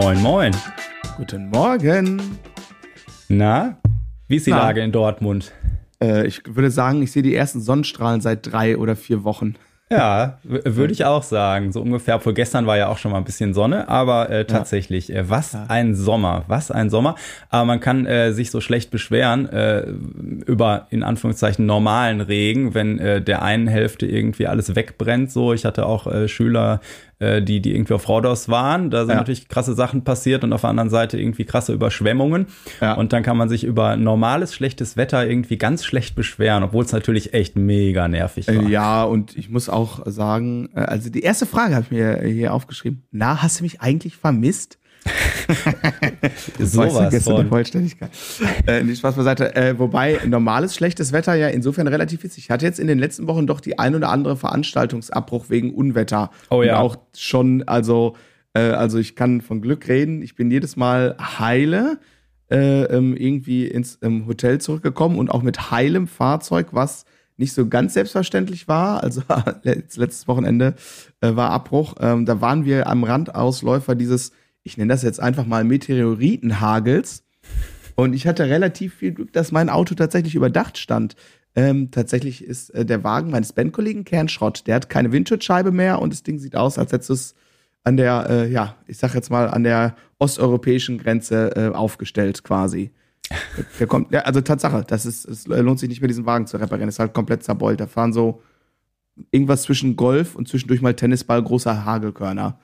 Moin, moin. Guten Morgen. Na, wie ist die Na. Lage in Dortmund? Äh, ich würde sagen, ich sehe die ersten Sonnenstrahlen seit drei oder vier Wochen. Ja, würde ich auch sagen. So ungefähr. Obwohl gestern war ja auch schon mal ein bisschen Sonne, aber äh, tatsächlich, äh, was ein Sommer, was ein Sommer. Aber man kann äh, sich so schlecht beschweren äh, über in Anführungszeichen normalen Regen, wenn äh, der einen Hälfte irgendwie alles wegbrennt. So, ich hatte auch Schüler, äh, die die irgendwie auf Rodos waren. Da sind Ja. natürlich krasse Sachen passiert und auf der anderen Seite irgendwie krasse Überschwemmungen. Ja. Und dann kann man sich über normales schlechtes Wetter irgendwie ganz schlecht beschweren, obwohl es natürlich echt mega nervig war. Äh, ja, und ich muss auch sagen, äh, also die erste Frage habe ich mir hier aufgeschrieben. Na, hast du mich eigentlich vermisst? Gestern die von. Vollständigkeit. äh, nicht Spaß beiseite. Äh, wobei normales schlechtes Wetter ja insofern relativ witzig. Ich hatte jetzt in den letzten Wochen doch die ein oder andere Veranstaltungsabbruch wegen Unwetter. Oh ja. Und auch schon, also, äh, also ich kann von Glück reden. Ich bin jedes Mal heile äh, ähm, irgendwie ins ähm, Hotel zurückgekommen und auch mit heilem Fahrzeug, was nicht so ganz selbstverständlich war. Also letzt- letztes Wochenende äh, war Abbruch. Ähm, da waren wir am Randausläufer dieses, ich nenne das jetzt einfach mal Meteoritenhagels. Und ich hatte relativ viel Glück, dass mein Auto tatsächlich überdacht stand. Ähm, tatsächlich ist äh, der Wagen meines Bandkollegen Kernschrott. Der hat keine Windschutzscheibe mehr und das Ding sieht aus, als hätte es an der, äh, ja, ich sag jetzt mal, an der osteuropäischen Grenze äh, aufgestellt quasi. Der kommt, ja, also Tatsache, das ist, es lohnt sich nicht mehr, diesen Wagen zu reparieren. Ist halt komplett zerbeult. Da fahren so irgendwas zwischen Golf und zwischendurch mal Tennisball großer Hagelkörner.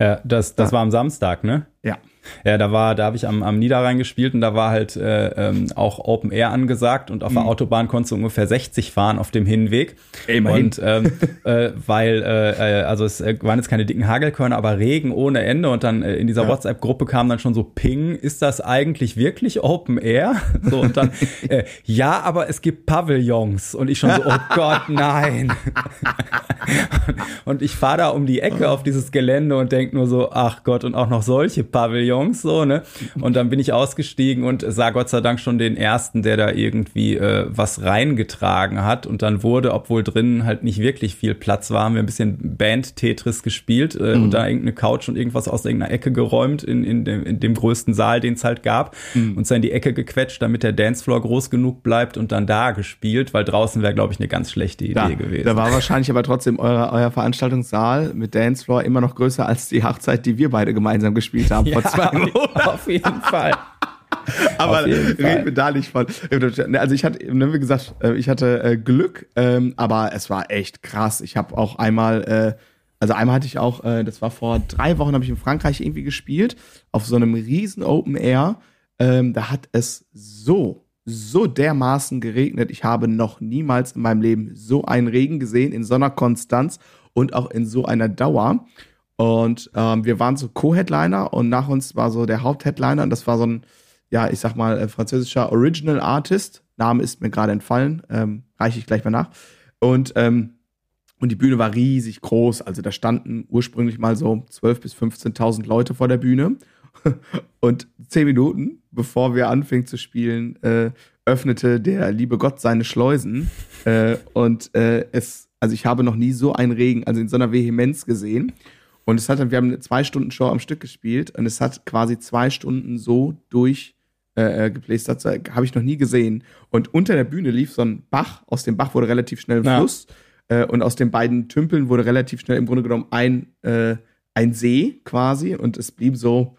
Ja, das, das Ja. war am Samstag, ne? Ja. Ja, da war, da habe ich am, am Niederrhein gespielt und da war halt äh, ähm, auch Open Air angesagt und auf der Autobahn konntest du ungefähr 60 fahren auf dem Hinweg. Immerhin. Und ähm, äh, weil, äh, äh, also es äh, waren jetzt keine dicken Hagelkörner, aber Regen ohne Ende und dann äh, in dieser Ja. WhatsApp-Gruppe kam dann schon so Ping, ist das eigentlich wirklich Open Air? So und dann, ja, aber es gibt Pavillons und ich schon so, oh Gott, nein. Und ich fahre da um die Ecke auf dieses Gelände und denk nur so, ach Gott, und auch noch solche Pavillons, so, ne? Und dann bin ich ausgestiegen und sah Gott sei Dank schon den ersten, der da irgendwie äh, was reingetragen hat. Und dann wurde, obwohl drinnen halt nicht wirklich viel Platz war, haben wir ein bisschen Band-Tetris gespielt äh, und da irgendeine Couch und irgendwas aus irgendeiner Ecke geräumt in, in, dem, in dem größten Saal, den es halt gab, und dann in die Ecke gequetscht, damit der Dancefloor groß genug bleibt und dann da gespielt, weil draußen wäre, glaube ich, eine ganz schlechte Idee Da, gewesen. da war wahrscheinlich aber trotzdem euer, euer Veranstaltungssaal mit Dancefloor immer noch größer als die Hochzeit, die wir beide gemeinsam gespielt haben vor zwei Wochen. auf jeden Fall. Aber Fall. reden wir da nicht von. Also ich hatte, ne, wie gesagt, äh, ich hatte äh, Glück, ähm, aber es war echt krass. Ich habe auch einmal, äh, also einmal hatte ich auch, das war vor drei Wochen, habe ich in Frankreich irgendwie gespielt, auf so einem riesen Open Air. Ähm, da hat es so, so dermaßen geregnet. Ich habe noch niemals in meinem Leben so einen Regen gesehen, in so einer Konstanz und auch in so einer Dauer. Und ähm, wir waren so Co-Headliner und nach uns war so der Hauptheadliner und das war so ein, ja, ich sag mal, äh, französischer Original Artist. Name ist mir gerade entfallen, ähm, reiche ich gleich mal nach. Und, ähm, und die Bühne war riesig groß. Also da standen ursprünglich mal so 12.000 bis 15.000 Leute vor der Bühne. Und zehn Minuten, bevor wir anfingen zu spielen, äh, öffnete der liebe Gott seine Schleusen. Äh, und äh, es, also ich habe noch nie so einen Regen, also in so einer Vehemenz gesehen. Und es hat dann, wir haben eine zwei Stunden Show am Stück gespielt und es hat quasi zwei Stunden so durch äh, äh, geplästert, so, habe ich noch nie gesehen. Und unter der Bühne lief so ein Bach, aus dem Bach wurde relativ schnell ein Ja. Fluss äh, und aus den beiden Tümpeln wurde relativ schnell im Grunde genommen ein, äh, ein See quasi und es blieb so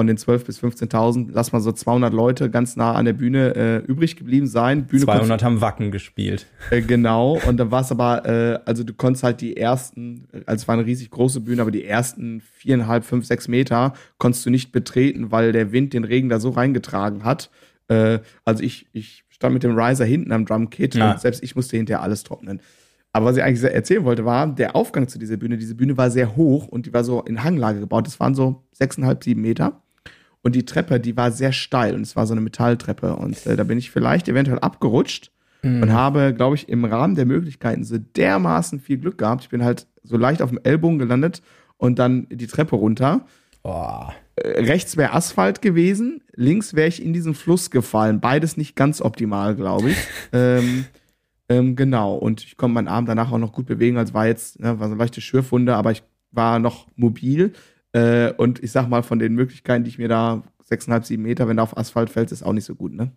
von den 12.000 bis 15.000, lass mal so 200 Leute ganz nah an der Bühne äh, übrig geblieben sein. Bühne 200 haben Wacken gespielt. äh, genau, und dann war es aber, äh, also du konntest halt die ersten, also es war eine riesig große Bühne, aber die ersten viereinhalb, fünf, sechs Meter konntest du nicht betreten, weil der Wind den Regen da so reingetragen hat. Äh, also ich, ich stand mit dem Riser hinten am Drumkit Ja. und selbst ich musste hinterher alles trocknen. Aber was ich eigentlich erzählen wollte, war, der Aufgang zu dieser Bühne, diese Bühne war sehr hoch und die war so in Hanglage gebaut. Das waren so sechseinhalb, sieben Meter. Und die Treppe, die war sehr steil und es war so eine Metalltreppe. Und äh, da bin ich vielleicht eventuell abgerutscht und habe, glaube ich, im Rahmen der Möglichkeiten so dermaßen viel Glück gehabt. Ich bin halt so leicht auf dem Ellbogen gelandet und dann die Treppe runter. Oh. Rechts wäre Asphalt gewesen, links wäre ich in diesen Fluss gefallen. Beides nicht ganz optimal, glaube ich. ähm, ähm, genau. Und ich konnte meinen Arm danach auch noch gut bewegen. Also war jetzt, ne, war so eine leichte Schürfwunde, aber ich war noch mobil. Äh, und ich sag mal, von den Möglichkeiten, die ich mir da, 6,5, 7 Meter, wenn da auf Asphalt fällt, ist auch nicht so gut, ne?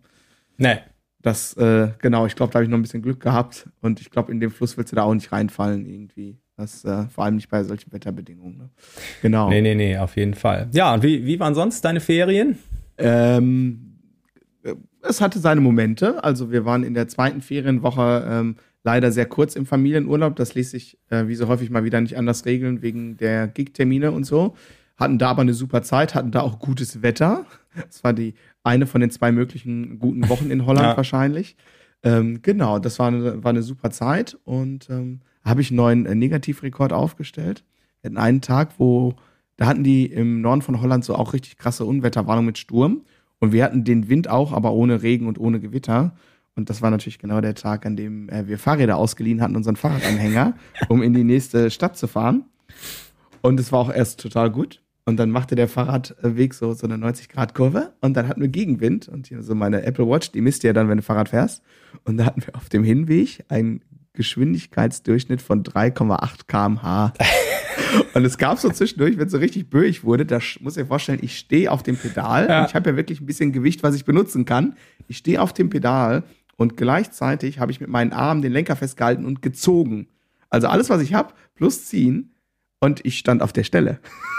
Nee. Das, äh, genau, ich glaube, da habe ich noch ein bisschen Glück gehabt. Und ich glaube, in dem Fluss willst du da auch nicht reinfallen, irgendwie. Das, äh, vor allem nicht bei solchen Wetterbedingungen. Ne? Genau. Nee, nee, nee, auf jeden Fall. Ja, und wie, wie waren sonst deine Ferien? Ähm, äh, es hatte seine Momente. Also wir waren in der zweiten Ferienwoche ähm, leider sehr kurz im Familienurlaub. Das ließ sich äh, wie so häufig mal wieder nicht anders regeln wegen der Gig-Termine und so. Hatten da aber eine super Zeit, hatten da auch gutes Wetter. Das war die eine von den zwei möglichen guten Wochen in Holland ja. wahrscheinlich. Ähm, genau, das war eine, war eine super Zeit und ähm, habe ich einen neuen äh, Negativrekord aufgestellt. Wir hatten einen Tag, wo da hatten die im Norden von Holland so auch richtig krasse Unwetterwarnung mit Sturm und wir hatten den Wind auch, aber ohne Regen und ohne Gewitter. Und das war natürlich genau der Tag, an dem äh, wir Fahrräder ausgeliehen hatten, unseren Fahrradanhänger, um in die nächste Stadt zu fahren. Und es war auch erst total gut. Und dann machte der Fahrradweg so, so eine 90-Grad-Kurve und dann hatten wir Gegenwind. Und hier so meine Apple Watch, die misst ja dann, wenn du Fahrrad fährst. Und da hatten wir auf dem Hinweg einen Geschwindigkeitsdurchschnitt von 3,8 kmh. und es gab so zwischendurch, wenn es so richtig böig wurde, da muss ich vorstellen, ich stehe auf dem Pedal. Ja. Und ich habe ja wirklich ein bisschen Gewicht, was ich benutzen kann. Ich stehe auf dem Pedal und gleichzeitig habe ich mit meinen Armen den Lenker festgehalten und gezogen. Also alles, was ich habe, plus ziehen. Und ich stand auf der Stelle.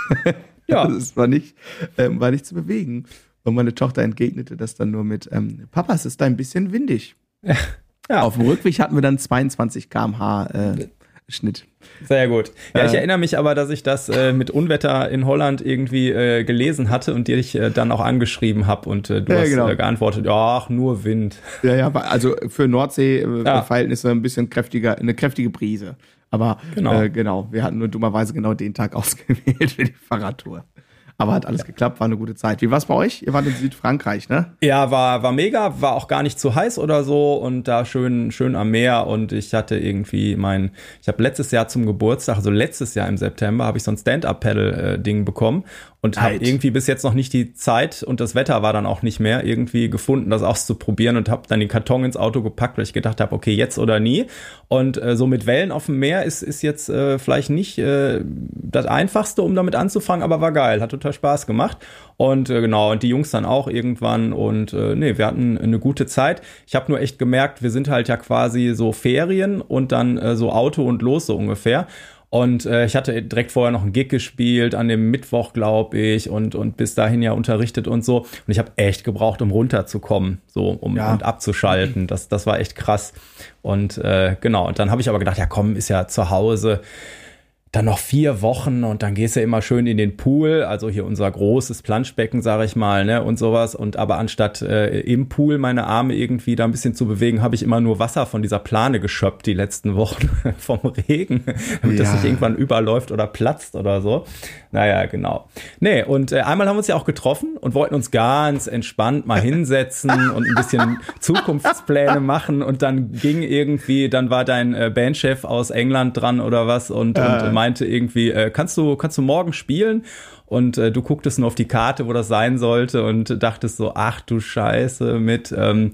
Ja. Also es war nicht, ähm, war nicht zu bewegen. Und meine Tochter entgegnete das dann nur mit, ähm, Papa, es ist ein bisschen windig. Ja. ja. Auf dem Rückweg hatten wir dann 22 km/h äh, Schnitt. Sehr gut. Ja, ich äh, erinnere mich aber, dass ich das äh, mit Unwetter in Holland irgendwie äh, gelesen hatte und dir ich äh, dann auch angeschrieben habe und äh, du ja, hast genau. Äh, geantwortet, ach, nur Wind. Ja, ja, also für Nordsee-Verhältnisse ja. ein bisschen kräftiger, eine kräftige Brise. Aber genau. Äh, genau, wir hatten nur dummerweise genau den Tag ausgewählt für die Fahrradtour. Aber hat alles geklappt, war eine gute Zeit. Wie war es bei euch? Ihr wart in Südfrankreich, ne? Ja, war, war mega, war auch gar nicht zu heiß oder so und da schön, schön am Meer und ich hatte irgendwie mein, ich habe letztes Jahr zum Geburtstag, also letztes Jahr im September, habe ich so ein Stand-Up-Pedal-Ding bekommen und habe irgendwie bis jetzt noch nicht die Zeit und das Wetter war dann auch nicht mehr irgendwie gefunden, das auszuprobieren und habe dann den Karton ins Auto gepackt, weil ich gedacht habe, okay, jetzt oder nie. Und äh, so mit Wellen auf dem Meer ist, ist jetzt äh, vielleicht nicht äh, das Einfachste, um damit anzufangen, aber war geil, hat total Spaß gemacht. Und äh, genau, und die Jungs dann auch irgendwann und äh, nee, wir hatten eine gute Zeit. Ich habe nur echt gemerkt, wir sind halt ja quasi so Ferien und dann äh, so Auto und los so ungefähr. Und äh, ich hatte direkt vorher noch einen Gig gespielt, an dem Mittwoch, glaube ich, und, und bis dahin ja unterrichtet und so. Und ich habe echt gebraucht, um runterzukommen, so, um ja. und abzuschalten. Das, das war echt krass. Und äh, genau, und dann habe ich aber gedacht, ja komm, ist ja zu Hause dann noch vier Wochen und dann gehst du immer schön in den Pool, also hier unser großes Planschbecken, sage ich mal, ne, und sowas. Und aber anstatt äh, im Pool meine Arme irgendwie da ein bisschen zu bewegen, habe ich immer nur Wasser von dieser Plane geschöpft die letzten Wochen vom Regen, damit ja. das nicht irgendwann überläuft oder platzt oder so. Naja, genau. Nee, und äh, einmal haben wir uns ja auch getroffen und wollten uns ganz entspannt mal hinsetzen und ein bisschen Zukunftspläne machen und dann ging irgendwie, dann war dein äh, Bandchef aus England dran oder was und, äh. und meinte irgendwie, äh, kannst du, kannst du morgen spielen? Und äh, du gucktest nur auf die Karte, wo das sein sollte und dachtest so, ach du Scheiße, mit ähm,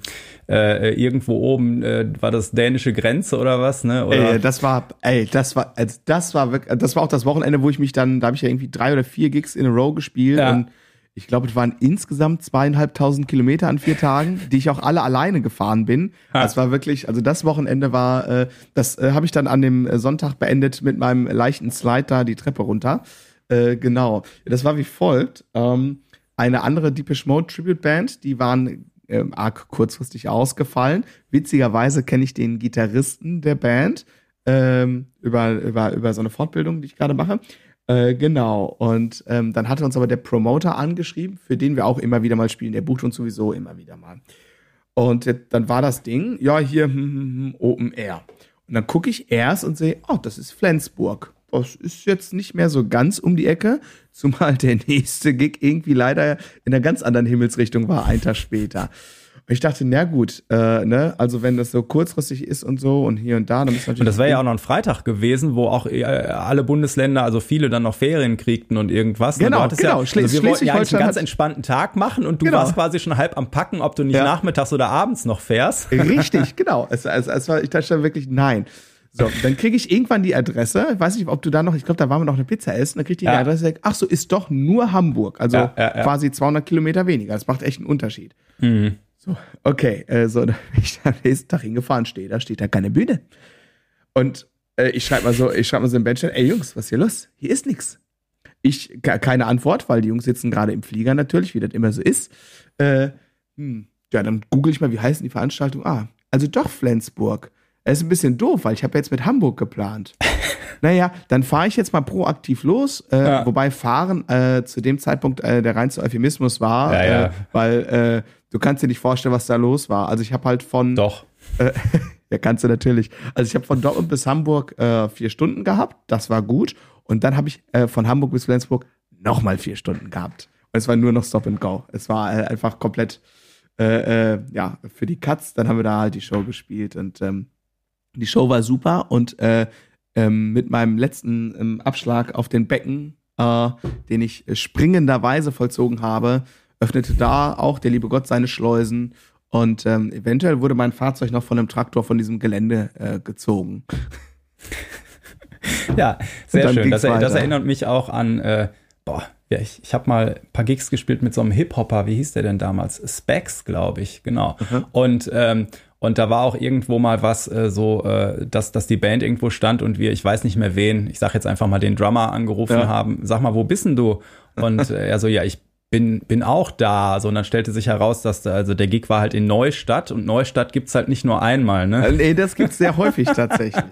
äh, irgendwo oben äh, war das dänische Grenze oder was, ne? Oder? Ey, das war, ey, das war, also das war wirklich, das war auch das Wochenende, wo ich mich dann, da habe ich ja irgendwie drei oder vier Gigs in a row gespielt ja. und ich glaube, es waren insgesamt zweieinhalbtausend Kilometer an vier Tagen, die ich auch alle alleine gefahren bin. Ha. Das war wirklich, also das Wochenende war, äh, das äh, habe ich dann an dem Sonntag beendet mit meinem leichten Slide da die Treppe runter. Äh, genau. Das war wie folgt. Ähm, eine andere Deepish Mode Tribute Band, die waren äh, arg kurzfristig ausgefallen. Witzigerweise kenne ich den Gitarristen der Band ähm, über, über, über so eine Fortbildung, die ich gerade mache. Äh, genau. Und ähm, dann hatte uns aber der Promoter angeschrieben, für den wir auch immer wieder mal spielen. Der bucht uns sowieso immer wieder mal. Und dann war das Ding, ja, hier hm, hm, hm, Open Air. Und dann gucke ich erst und sehe, oh, das ist Flensburg. Das ist jetzt nicht mehr so ganz um die Ecke, zumal der nächste Gig irgendwie leider in einer ganz anderen Himmelsrichtung war, ein Tag später ich dachte, na gut, äh, ne, also wenn das so kurzfristig ist und so und hier und da, dann müssen wir Und das wäre ja auch noch ein Freitag gewesen, wo auch äh, alle Bundesländer, also viele dann noch Ferien kriegten und irgendwas. Genau, und genau. Ja, also wir wollten ja einen ganz entspannten Tag machen und du genau. warst quasi schon halb am Packen, ob du nicht ja. nachmittags oder abends noch fährst. Richtig, genau. Es, es, es war, ich dachte wirklich, nein. So, dann kriege ich irgendwann die Adresse. Ich weiß nicht, ob du da noch, ich glaube, da waren wir noch eine Pizza essen. Dann kriege ich die Ja. Adresse. Ach so, ist doch nur Hamburg. Also Ja, ja, quasi 200 Kilometer weniger. Das macht echt einen Unterschied. Mhm. So, okay, äh, so, dann bin ich am nächsten Tag hingefahren, stehe da, steht da keine Bühne. Und äh, ich schreibe mal so, ich schreibe mal so im Bench, ey Jungs, was ist hier los? Hier ist nix. Ich, ke- keine Antwort, weil die Jungs sitzen gerade im Flieger natürlich, wie das immer so ist. Äh, hm, ja, dann google ich mal, wie heißen die Veranstaltungen? Ah, also doch Flensburg. Es ist ein bisschen doof, weil ich habe jetzt mit Hamburg geplant. naja, dann fahre ich jetzt mal proaktiv los, äh, Ja. wobei fahren äh, zu dem Zeitpunkt äh, der reinste Euphemismus war, Ja, ja. Äh, weil äh, du kannst dir nicht vorstellen, was da los war. Also ich habe halt von Doch. ja, kannst du natürlich. Also ich habe von Dortmund bis Hamburg äh, vier Stunden gehabt, das war gut. Und dann habe ich äh, von Hamburg bis Flensburg nochmal vier Stunden gehabt. Und es war nur noch Stop and Go. Es war äh, einfach komplett, äh, äh, ja, für die Cuts. Dann haben wir da halt die Show gespielt und ähm, die Show war super. Und äh, ähm, mit meinem letzten ähm, Abschlag auf den Becken, äh, den ich äh, springenderweise vollzogen habe, öffnete da auch der liebe Gott seine Schleusen. Und ähm, eventuell wurde mein Fahrzeug noch von einem Traktor von diesem Gelände äh, gezogen. Ja, sehr schön. Das, er- das erinnert mich auch an, äh, boah, ja, ich, ich habe mal ein paar Gigs gespielt mit so einem Hip-Hopper, wie hieß der denn damals? Specs, glaube ich, genau. Und, ähm, und da war auch irgendwo mal was äh, so, äh, dass, dass die Band irgendwo stand und wir, ich weiß nicht mehr wen, ich sag jetzt einfach mal den Drummer angerufen Ja. haben, sag mal, wo bist denn du? Und äh, er so, ja, ich bin, bin auch da. So, und dann stellte sich heraus, dass da, also der Gig war halt in Neustadt und Neustadt gibt's halt nicht nur einmal, ne? Äh, nee, das gibt's sehr häufig tatsächlich.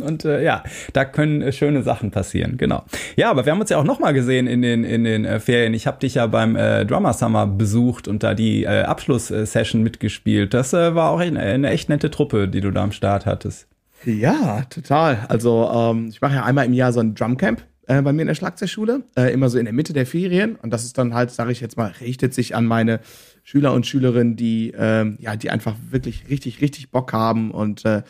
Und äh, ja, da können äh, schöne Sachen passieren, genau. Ja, aber wir haben uns ja auch noch mal gesehen in den in den äh, Ferien. Ich habe dich ja beim äh, Drummer Summer besucht und da die äh, Abschlusssession mitgespielt. Das äh, war auch eine, eine echt nette Truppe, die du da am Start hattest. Ja, total. Also ähm, ich mache ja einmal im Jahr so ein Drumcamp äh, bei mir in der Schlagzeugschule, äh, immer so in der Mitte der Ferien. Und das ist dann halt, sage ich jetzt mal, richtet sich an meine Schüler und Schülerinnen, die ähm, ja, die einfach wirklich richtig, richtig Bock haben und äh,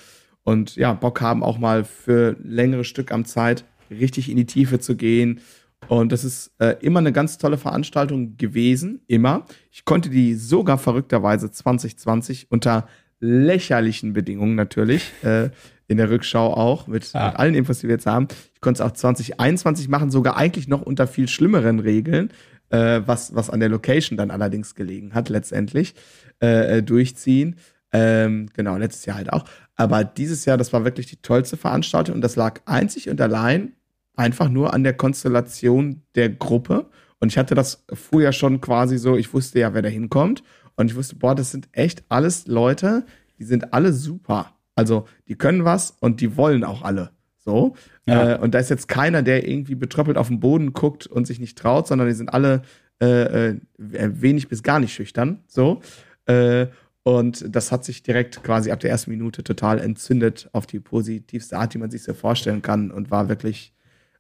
und ja Bock haben auch mal für längere Stück am Zeit richtig in die Tiefe zu gehen. Und das ist äh, immer eine ganz tolle Veranstaltung gewesen, immer. Ich konnte die sogar verrückterweise 2020 unter lächerlichen Bedingungen natürlich, äh, in der Rückschau auch, mit, Ah. mit allen Infos, die wir jetzt haben. Ich konnte es auch 2021 machen, sogar eigentlich noch unter viel schlimmeren Regeln, äh, was, was an der Location dann allerdings gelegen hat, letztendlich, äh, äh, durchziehen. Ähm, genau, letztes Jahr halt auch. Aber dieses Jahr, das war wirklich die tollste Veranstaltung und das lag einzig und allein einfach nur an der Konstellation der Gruppe. Und ich hatte das früher schon quasi so, ich wusste ja, wer da hinkommt. Und ich wusste, boah, das sind echt alles Leute, die sind alle super. Also, die können was und die wollen auch alle. So. Ja. Äh, und da ist jetzt keiner, der irgendwie betröppelt auf den Boden guckt und sich nicht traut, sondern die sind alle äh, äh, wenig bis gar nicht schüchtern. So. Äh, und das hat sich direkt quasi ab der ersten Minute total entzündet auf die positivste Art, die man sich so vorstellen kann und war wirklich,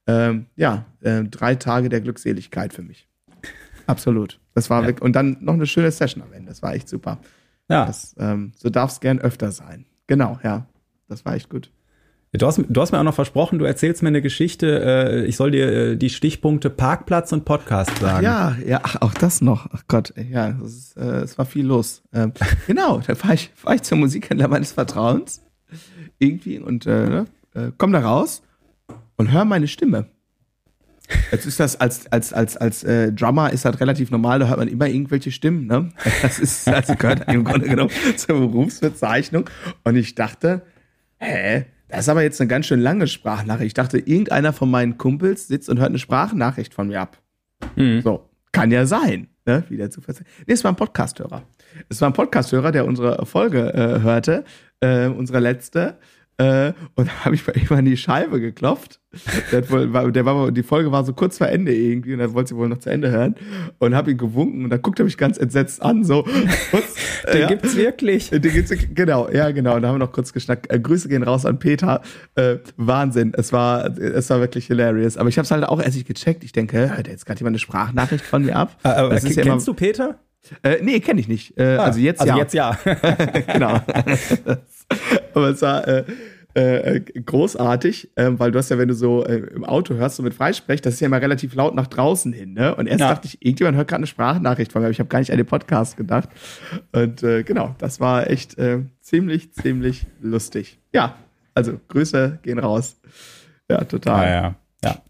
ähm, ja, äh, drei Tage der Glückseligkeit für mich. Absolut. Das war Ja. wirklich, und dann noch eine schöne Session am Ende. Das war echt super. Ja, Das, ähm, so darf es gern öfter sein. Genau, ja. Das war echt gut. Du hast, du hast mir auch noch versprochen, du erzählst mir eine Geschichte. Äh, ich soll dir äh, die Stichpunkte Parkplatz und Podcast sagen. Ja, ja, auch das noch. Ach Gott, ja, ist, äh, es war viel los. Ähm, genau, da fahre ich, fahr ich zum Musikhändler meines Vertrauens irgendwie und äh, ne, äh, komm da raus und hör meine Stimme. Jetzt ist das als als als als äh, Drummer ist das relativ normal, da hört man immer irgendwelche Stimmen, ne? Das ist also gehört im Grunde genommen zur Berufsbezeichnung und ich dachte, hä, das ist aber jetzt eine ganz schön lange Sprachnachricht. Ich dachte, irgendeiner von meinen Kumpels sitzt und hört eine Sprachnachricht von mir ab. Mhm. So, kann ja sein, ne? Wieder zu verzeihen. Nee, es war ein Podcasthörer. Es war ein Podcasthörer, der unsere Folge äh, hörte, äh, unsere letzte. Äh, und da habe ich bei ihm an die Scheibe geklopft. Der, wohl, der war, die Folge war so kurz vor Ende irgendwie und er wollte sie wohl noch zu Ende hören. Und habe ihn gewunken und dann guckt er mich ganz entsetzt an, so. Kurz, Den ja. gibt's wirklich. Den gibt's, genau, ja, genau. Und da haben wir noch kurz geschnackt. Äh, Grüße gehen raus an Peter. Äh, Wahnsinn. Es war, es war wirklich hilarious. Aber ich habe es halt auch erst nicht gecheckt. Ich denke, hört jetzt gerade jemand eine Sprachnachricht von mir ab? Äh, aber Das ist ja kennst du Peter? Äh, nee, kenne ich nicht. Äh, also jetzt also ja. jetzt ja. genau. Aber es war äh, äh, großartig, ähm, weil du hast ja, wenn du so äh, im Auto hörst, so mit Freisprech, das ist ja immer relativ laut nach draußen hin, ne? Und erst Ja. dachte ich, irgendjemand hört gerade eine Sprachnachricht von mir, aber ich habe gar nicht an den Podcast gedacht. Und äh, genau, das war echt äh, ziemlich, ziemlich lustig. Ja, Also Grüße gehen raus. Ja, total. Ja, ja. ja.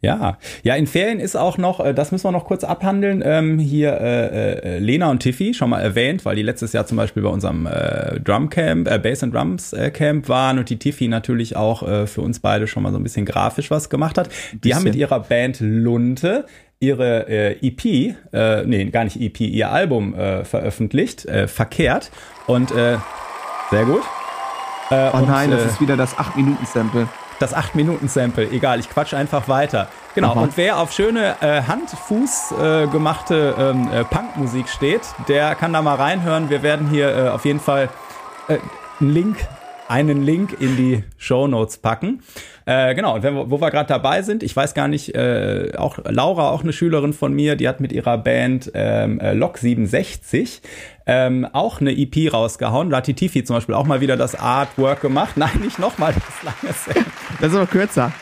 Ja, ja, in Ferien ist auch noch, äh, das müssen wir noch kurz abhandeln, ähm, hier äh, äh, Lena und Tiffy, schon mal erwähnt, weil die letztes Jahr zum Beispiel bei unserem äh, Drumcamp, äh, Bass and Drums äh, Camp waren und die Tiffy natürlich auch äh, für uns beide schon mal so ein bisschen grafisch was gemacht hat. Die haben mit ihrer Band Lunte ihre äh, EP, äh, nee, gar nicht EP, ihr Album äh, veröffentlicht, äh, verkehrt und äh, sehr gut. Äh, oh nein, und, das ist wieder das 8-Minuten-Sample das 8-Minuten-Sample. Egal, ich quatsch einfach weiter. Genau, Aha. und wer auf schöne äh, Hand-Fuß äh, gemachte ähm, äh, Punkmusik steht, der kann da mal reinhören. Wir werden hier äh, auf jeden Fall äh, einen Link einen Link in die Show Notes packen. Äh, genau, und wenn, wo wir gerade dabei sind, ich weiß gar nicht, äh, auch Laura, auch eine Schülerin von mir, die hat mit ihrer Band ähm, äh, Lok 67 ähm, auch eine EP rausgehauen. Da hat die Tifi zum Beispiel auch mal wieder das Artwork gemacht. Nein, nicht nochmal das lange Das ist aber kürzer.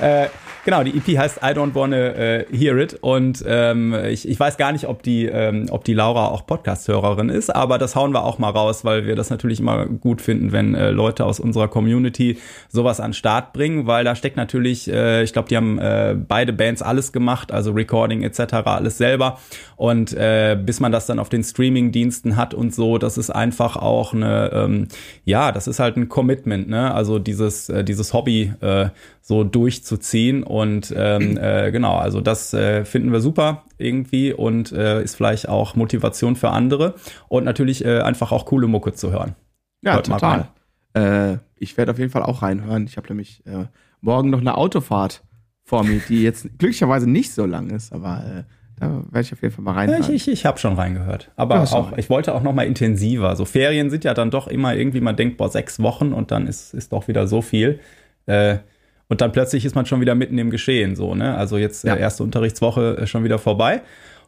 äh, Genau, die EP heißt I Don't Wanna uh, Hear It und ähm, ich, ich weiß gar nicht, ob die, ähm, ob die Laura auch Podcast-Hörerin ist, aber das hauen wir auch mal raus, weil wir das natürlich immer gut finden, wenn äh, Leute aus unserer Community sowas an Start bringen, weil da steckt natürlich, äh, ich glaube, die haben äh, beide Bands alles gemacht, also Recording etc., alles selber und äh, bis man das dann auf den Streaming-Diensten hat und so, das ist einfach auch eine, ähm, ja, das ist halt ein Commitment, ne? Also dieses, äh, dieses Hobby äh, so durchzuziehen. Und ähm, äh, genau, also das äh, finden wir super irgendwie und äh, ist vielleicht auch Motivation für andere und natürlich äh, einfach auch coole Mucke zu hören. Ja, Hört total. Äh, ich werde auf jeden Fall auch reinhören. Ich habe nämlich äh, morgen noch eine Autofahrt vor mir, die jetzt glücklicherweise nicht so lang ist, aber äh, da werde ich auf jeden Fall mal reinhören. Ja, ich ich, ich habe schon reingehört. Aber ja, auch, ich wollte auch noch mal intensiver. So Ferien sind ja dann doch immer irgendwie, man denkt, boah, sechs Wochen und dann ist, ist doch wieder so viel. Äh, und dann plötzlich ist man schon wieder mitten im Geschehen, so, ne? Also jetzt ja. äh, erste Unterrichtswoche äh, schon wieder vorbei.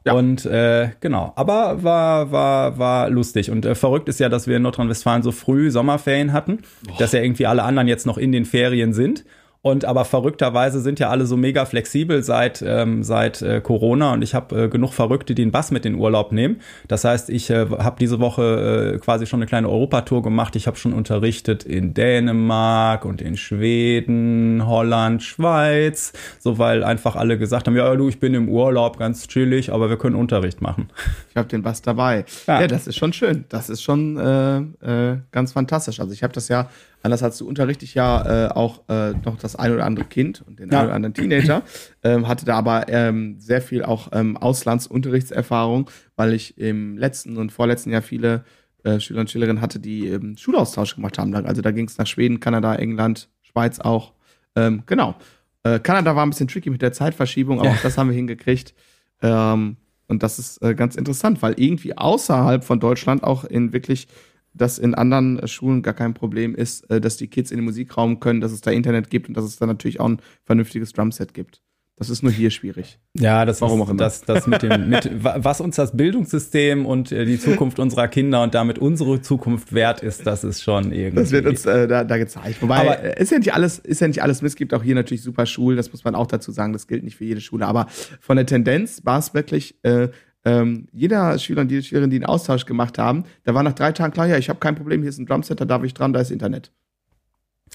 Ja. Und äh, genau, aber war, war, war lustig. Und äh, verrückt ist ja, dass wir in Nordrhein-Westfalen so früh Sommerferien hatten, Boah. dass ja irgendwie alle anderen jetzt noch in den Ferien sind. Und aber verrückterweise sind ja alle so mega flexibel seit ähm, seit äh, Corona und ich habe äh, genug Verrückte, die den Bass mit in Urlaub nehmen. Das heißt, ich äh, habe diese Woche äh, quasi schon eine kleine Europatour gemacht. Ich habe schon unterrichtet in Dänemark und in Schweden, Holland, Schweiz, so weil einfach alle gesagt haben, ja du, ich bin im Urlaub, ganz chillig, aber wir können Unterricht machen. Ich habe den Bass dabei. Ja. ja. das ist schon schön. Das ist schon äh, äh, ganz fantastisch. Also ich habe das ja Anders als du unterrichte ich ja äh, auch äh, noch das ein oder andere Kind und den ja. ein oder anderen Teenager. Ähm, hatte da aber ähm, sehr viel auch ähm, Auslandsunterrichtserfahrung, weil ich im letzten und vorletzten Jahr viele äh, Schüler und Schülerinnen hatte, die ähm, Schulaustausch gemacht haben. Also da ging es nach Schweden, Kanada, England, Schweiz auch. Ähm, genau. Äh, Kanada war ein bisschen tricky mit der Zeitverschiebung, aber ja. auch das haben wir hingekriegt. Ähm, und das ist äh, ganz interessant, weil irgendwie außerhalb von Deutschland auch in wirklich dass in anderen Schulen gar kein Problem ist, äh, dass die Kids in den Musikraum können, dass es da Internet gibt und dass es da natürlich auch ein vernünftiges Drumset gibt. Das ist nur hier schwierig. Ja, das Warum ist auch immer. Das, das mit dem, mit, was uns das Bildungssystem und äh, die Zukunft unserer Kinder und damit unsere Zukunft wert ist, das ist schon irgendwie. Das wird uns äh, da, da gezeigt. Wobei, aber, äh, ist ja nicht alles, ist ja nicht alles Mist. Gibt auch hier natürlich super Schulen, das muss man auch dazu sagen, das gilt nicht für jede Schule. Aber von der Tendenz war es wirklich, äh, ähm, jeder Schüler und jede Schülerin, die einen Austausch gemacht haben, da war nach drei Tagen klar, ja, ich habe kein Problem, hier ist ein Drumset, da darf ich dran, da ist Internet.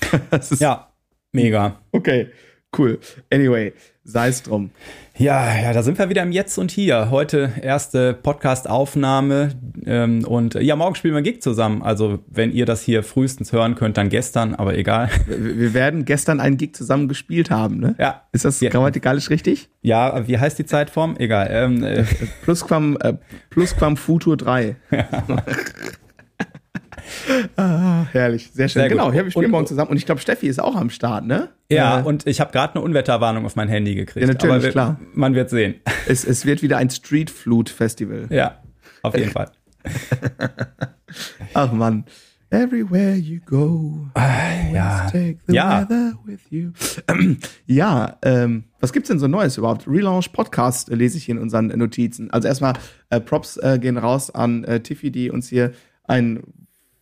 ist ja, mega. Okay, cool. Anyway, sei es drum. Ja, ja, da sind wir wieder im Jetzt und Hier. Heute erste Podcast-Aufnahme ähm, und ja, morgen spielen wir Gig zusammen. Also wenn ihr das hier frühestens hören könnt, dann gestern, aber egal. Wir werden gestern einen Gig zusammen gespielt haben, ne? Ja. Ist das ja. grammatikalisch richtig? Ja, wie heißt die Zeitform? Egal. Ähm, äh. Plusquam, äh, Plusquam Futur 3. Ja. ah, herrlich, sehr schön. Sehr genau, ja, wir spielen und, morgen zusammen und ich glaube, Steffi ist auch am Start, ne? Ja, äh, und ich habe gerade eine Unwetterwarnung auf mein Handy gekriegt. Ja, natürlich, wir, klar. Man wird sehen. Es, es wird wieder ein Street Flute Festival. Ja, auf jeden Fall. Ach man. Everywhere you go, ah, ja. take the ja. weather with you. ja, ähm, was gibt's denn so Neues überhaupt? Relaunch Podcast äh, lese ich hier in unseren Notizen. Also erstmal äh, Props äh, gehen raus an äh, Tiffy, die uns hier ein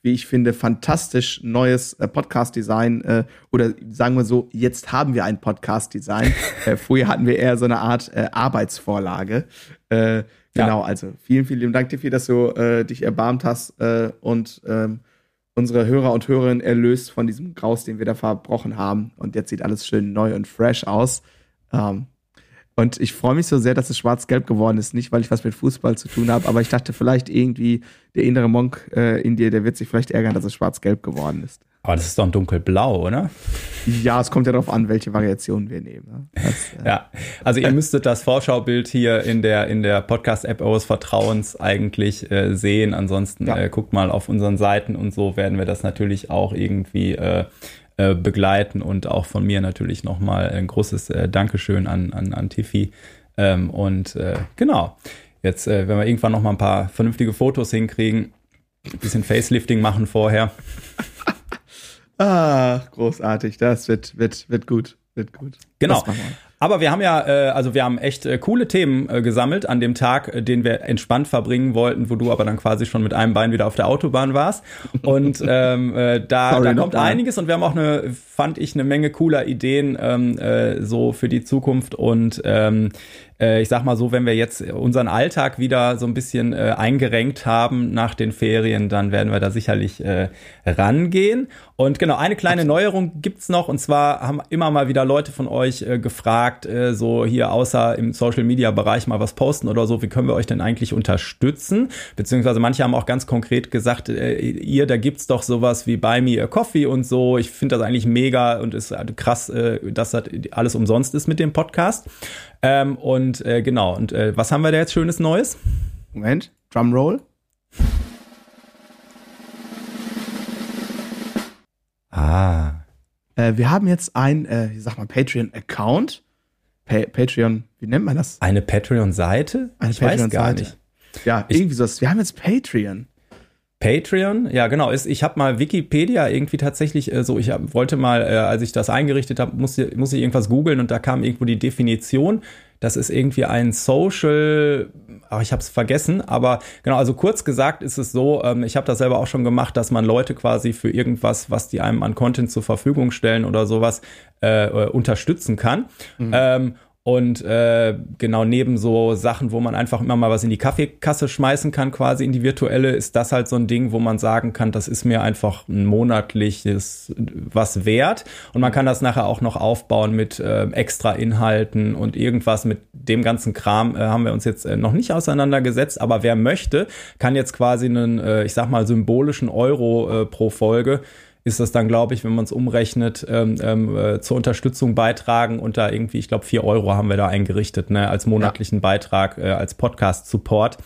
wie ich finde, fantastisch neues äh, Podcast-Design äh, oder sagen wir so, jetzt haben wir ein Podcast-Design. äh, vorher hatten wir eher so eine Art äh, Arbeitsvorlage. Äh, genau, ja. also vielen, vielen Dank, Tiffy, dass du äh, dich erbarmt hast äh, und ähm, unsere Hörer und Hörerinnen erlöst von diesem Graus, den wir da verbrochen haben. Und jetzt sieht alles schön neu und fresh aus. Ähm, und ich freue mich so sehr, dass es schwarz-gelb geworden ist. Nicht, weil ich was mit Fußball zu tun habe, aber ich dachte vielleicht irgendwie, der innere Monk äh, in dir, der wird sich vielleicht ärgern, dass es schwarz-gelb geworden ist. Aber das ist doch ein dunkelblau, oder? Ja, es kommt ja darauf an, welche Variationen wir nehmen. Ne? Das, äh ja, also ihr müsstet das Vorschaubild hier in der, in der Podcast-App eures Vertrauens eigentlich äh, sehen. Ansonsten ja. äh, guckt mal auf unseren Seiten und so werden wir das natürlich auch irgendwie äh, begleiten und auch von mir natürlich nochmal ein großes äh, Dankeschön an, an, an Tiffy. Ähm, und äh, genau, jetzt, äh, wenn wir irgendwann nochmal ein paar vernünftige Fotos hinkriegen, ein bisschen Facelifting machen vorher. Ach, großartig. Das wird, wird, wird gut. Wird gut. Genau. Aber wir haben ja, äh, also wir haben echt äh, coole Themen äh, gesammelt an dem Tag, äh, den wir entspannt verbringen wollten, wo du aber dann quasi schon mit einem Bein wieder auf der Autobahn warst. Und ähm, äh, da, Sorry, da kommt einiges und wir haben auch eine, fand ich, eine Menge cooler Ideen ähm, äh, so für die Zukunft und ähm, äh, ich sag mal so, wenn wir jetzt unseren Alltag wieder so ein bisschen äh, eingerenkt haben nach den Ferien, dann werden wir da sicherlich äh, rangehen. Und genau, eine kleine Neuerung gibt's noch, und zwar haben immer mal wieder Leute von euch äh, gefragt, äh, so hier außer im Social-Media-Bereich mal was posten oder so, wie können wir euch denn eigentlich unterstützen? Beziehungsweise manche haben auch ganz konkret gesagt, äh, ihr, da gibt's doch sowas wie Buy Me a Coffee und so. Ich finde das eigentlich mega und ist krass, äh, dass das alles umsonst ist mit dem Podcast. Ähm, und äh, genau, und äh, was haben wir da jetzt schönes Neues? Moment, Drumroll. Ah. Äh, wir haben jetzt ein, äh, ich sag mal, Patreon-Account. Pa Patreon, wie nennt man das? Eine Patreon-Seite? Eine Patreon-Seite. Ja, irgendwie so. Wir haben jetzt Patreon. Patreon, ja genau, ist, ich habe mal Wikipedia irgendwie tatsächlich äh, so, ich hab, wollte mal, äh, als ich das eingerichtet habe, muss, muss ich irgendwas googeln und da kam irgendwo die Definition, das ist irgendwie ein Social, ach, ich habe es vergessen, aber genau, also kurz gesagt ist es so, ähm, ich habe das selber auch schon gemacht, dass man Leute quasi für irgendwas, was die einem an Content zur Verfügung stellen oder sowas, äh, äh unterstützen kann. Mhm. Ähm, und äh, genau neben so Sachen, wo man einfach immer mal was in die Kaffeekasse schmeißen kann, quasi in die virtuelle, ist das halt so ein Ding, wo man sagen kann, das ist mir einfach ein monatliches was wert. Und man kann das nachher auch noch aufbauen mit äh, extra Inhalten und irgendwas mit dem ganzen Kram äh, haben wir uns jetzt äh, noch nicht auseinandergesetzt. Aber wer möchte, kann jetzt quasi einen, äh, ich sag mal, symbolischen Euro äh, pro Folge ist das dann, glaube ich, wenn man es umrechnet, ähm, ähm, äh, zur Unterstützung beitragen und da irgendwie, ich glaube, vier Euro haben wir da eingerichtet, ne, als monatlichen ja. Beitrag, äh, als Podcast-Support.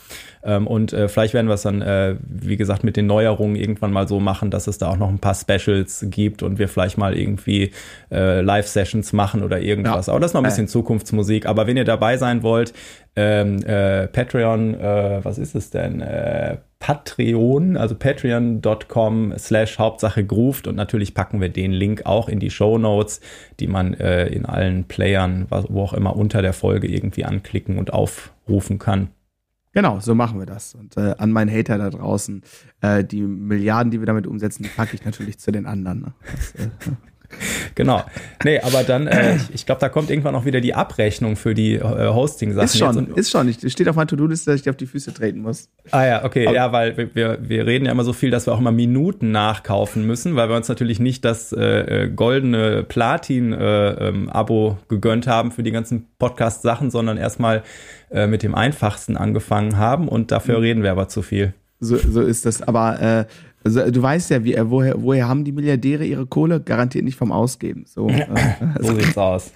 Ähm, und äh, vielleicht werden wir es dann, äh, wie gesagt, mit den Neuerungen irgendwann mal so machen, dass es da auch noch ein paar Specials gibt und wir vielleicht mal irgendwie äh, Live-Sessions machen oder irgendwas. Ja. Aber das ist noch ein bisschen. Zukunftsmusik. Aber wenn ihr dabei sein wollt, ähm, äh, Patreon, äh, was ist es denn? Äh, Patreon, also patreon.com slash Hauptsache grooved und natürlich packen wir den Link auch in die Show Notes, die man äh, in allen Playern, wo auch immer unter der Folge irgendwie anklicken und aufrufen kann. Genau, so machen wir das. Und äh, an meinen Hater da draußen, äh, die Milliarden, die wir damit umsetzen, die packe ich natürlich zu den anderen. Ne? Das, äh, genau. Nee, aber dann, äh, ich, ich glaube, da kommt irgendwann noch wieder die Abrechnung für die äh, Hosting-Sachen. Ist schon, ist schon. Ich, steht auf meiner To-Do-Liste, dass ich dir auf die Füße treten muss. Ah ja, okay. Aber ja, weil wir, wir reden ja immer so viel, dass wir auch immer Minuten nachkaufen müssen, weil wir uns natürlich nicht das äh, äh goldene Platin-Abo äh, ähm, gegönnt haben für die ganzen Podcast-Sachen, sondern erstmal äh, mit dem einfachsten angefangen haben und dafür mhm. reden wir aber zu viel. So, so ist das. Aber äh, also, du weißt ja, wie, äh, woher, woher haben die Milliardäre ihre Kohle? Garantiert nicht vom Ausgeben. So, äh, so sieht's aus.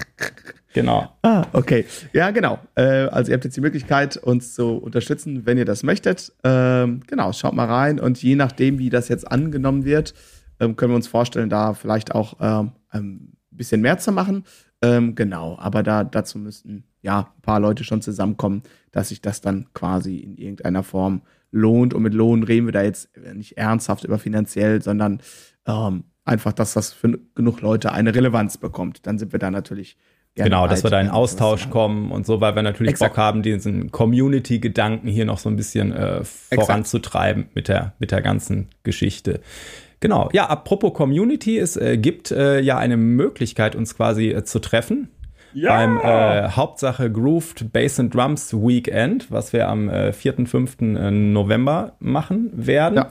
Genau. Ah, okay. Ja, genau. Äh, also ihr habt jetzt die Möglichkeit, uns zu unterstützen, wenn ihr das möchtet. Ähm, genau, schaut mal rein und je nachdem, wie das jetzt angenommen wird, ähm, können wir uns vorstellen, da vielleicht auch ähm, ein bisschen mehr zu machen. Genau, aber da dazu müssten ja ein paar Leute schon zusammenkommen, dass sich das dann quasi in irgendeiner Form lohnt. Und mit Lohn reden wir da jetzt nicht ernsthaft über finanziell, sondern ähm, einfach, dass das für genug Leute eine Relevanz bekommt. Dann sind wir da natürlich Genau, dass wir da in Austausch kommen und so, weil wir natürlich Exakt. Bock haben, diesen Community-Gedanken hier noch so ein bisschen äh, voranzutreiben mit der, mit der ganzen Geschichte. Genau, ja, apropos Community, es äh, gibt äh, ja eine Möglichkeit, uns quasi äh, zu treffen ja. beim äh, Hauptsache Grooved Bass and Drums Weekend, was wir am äh, 4. 5. Äh, November machen werden. Ja.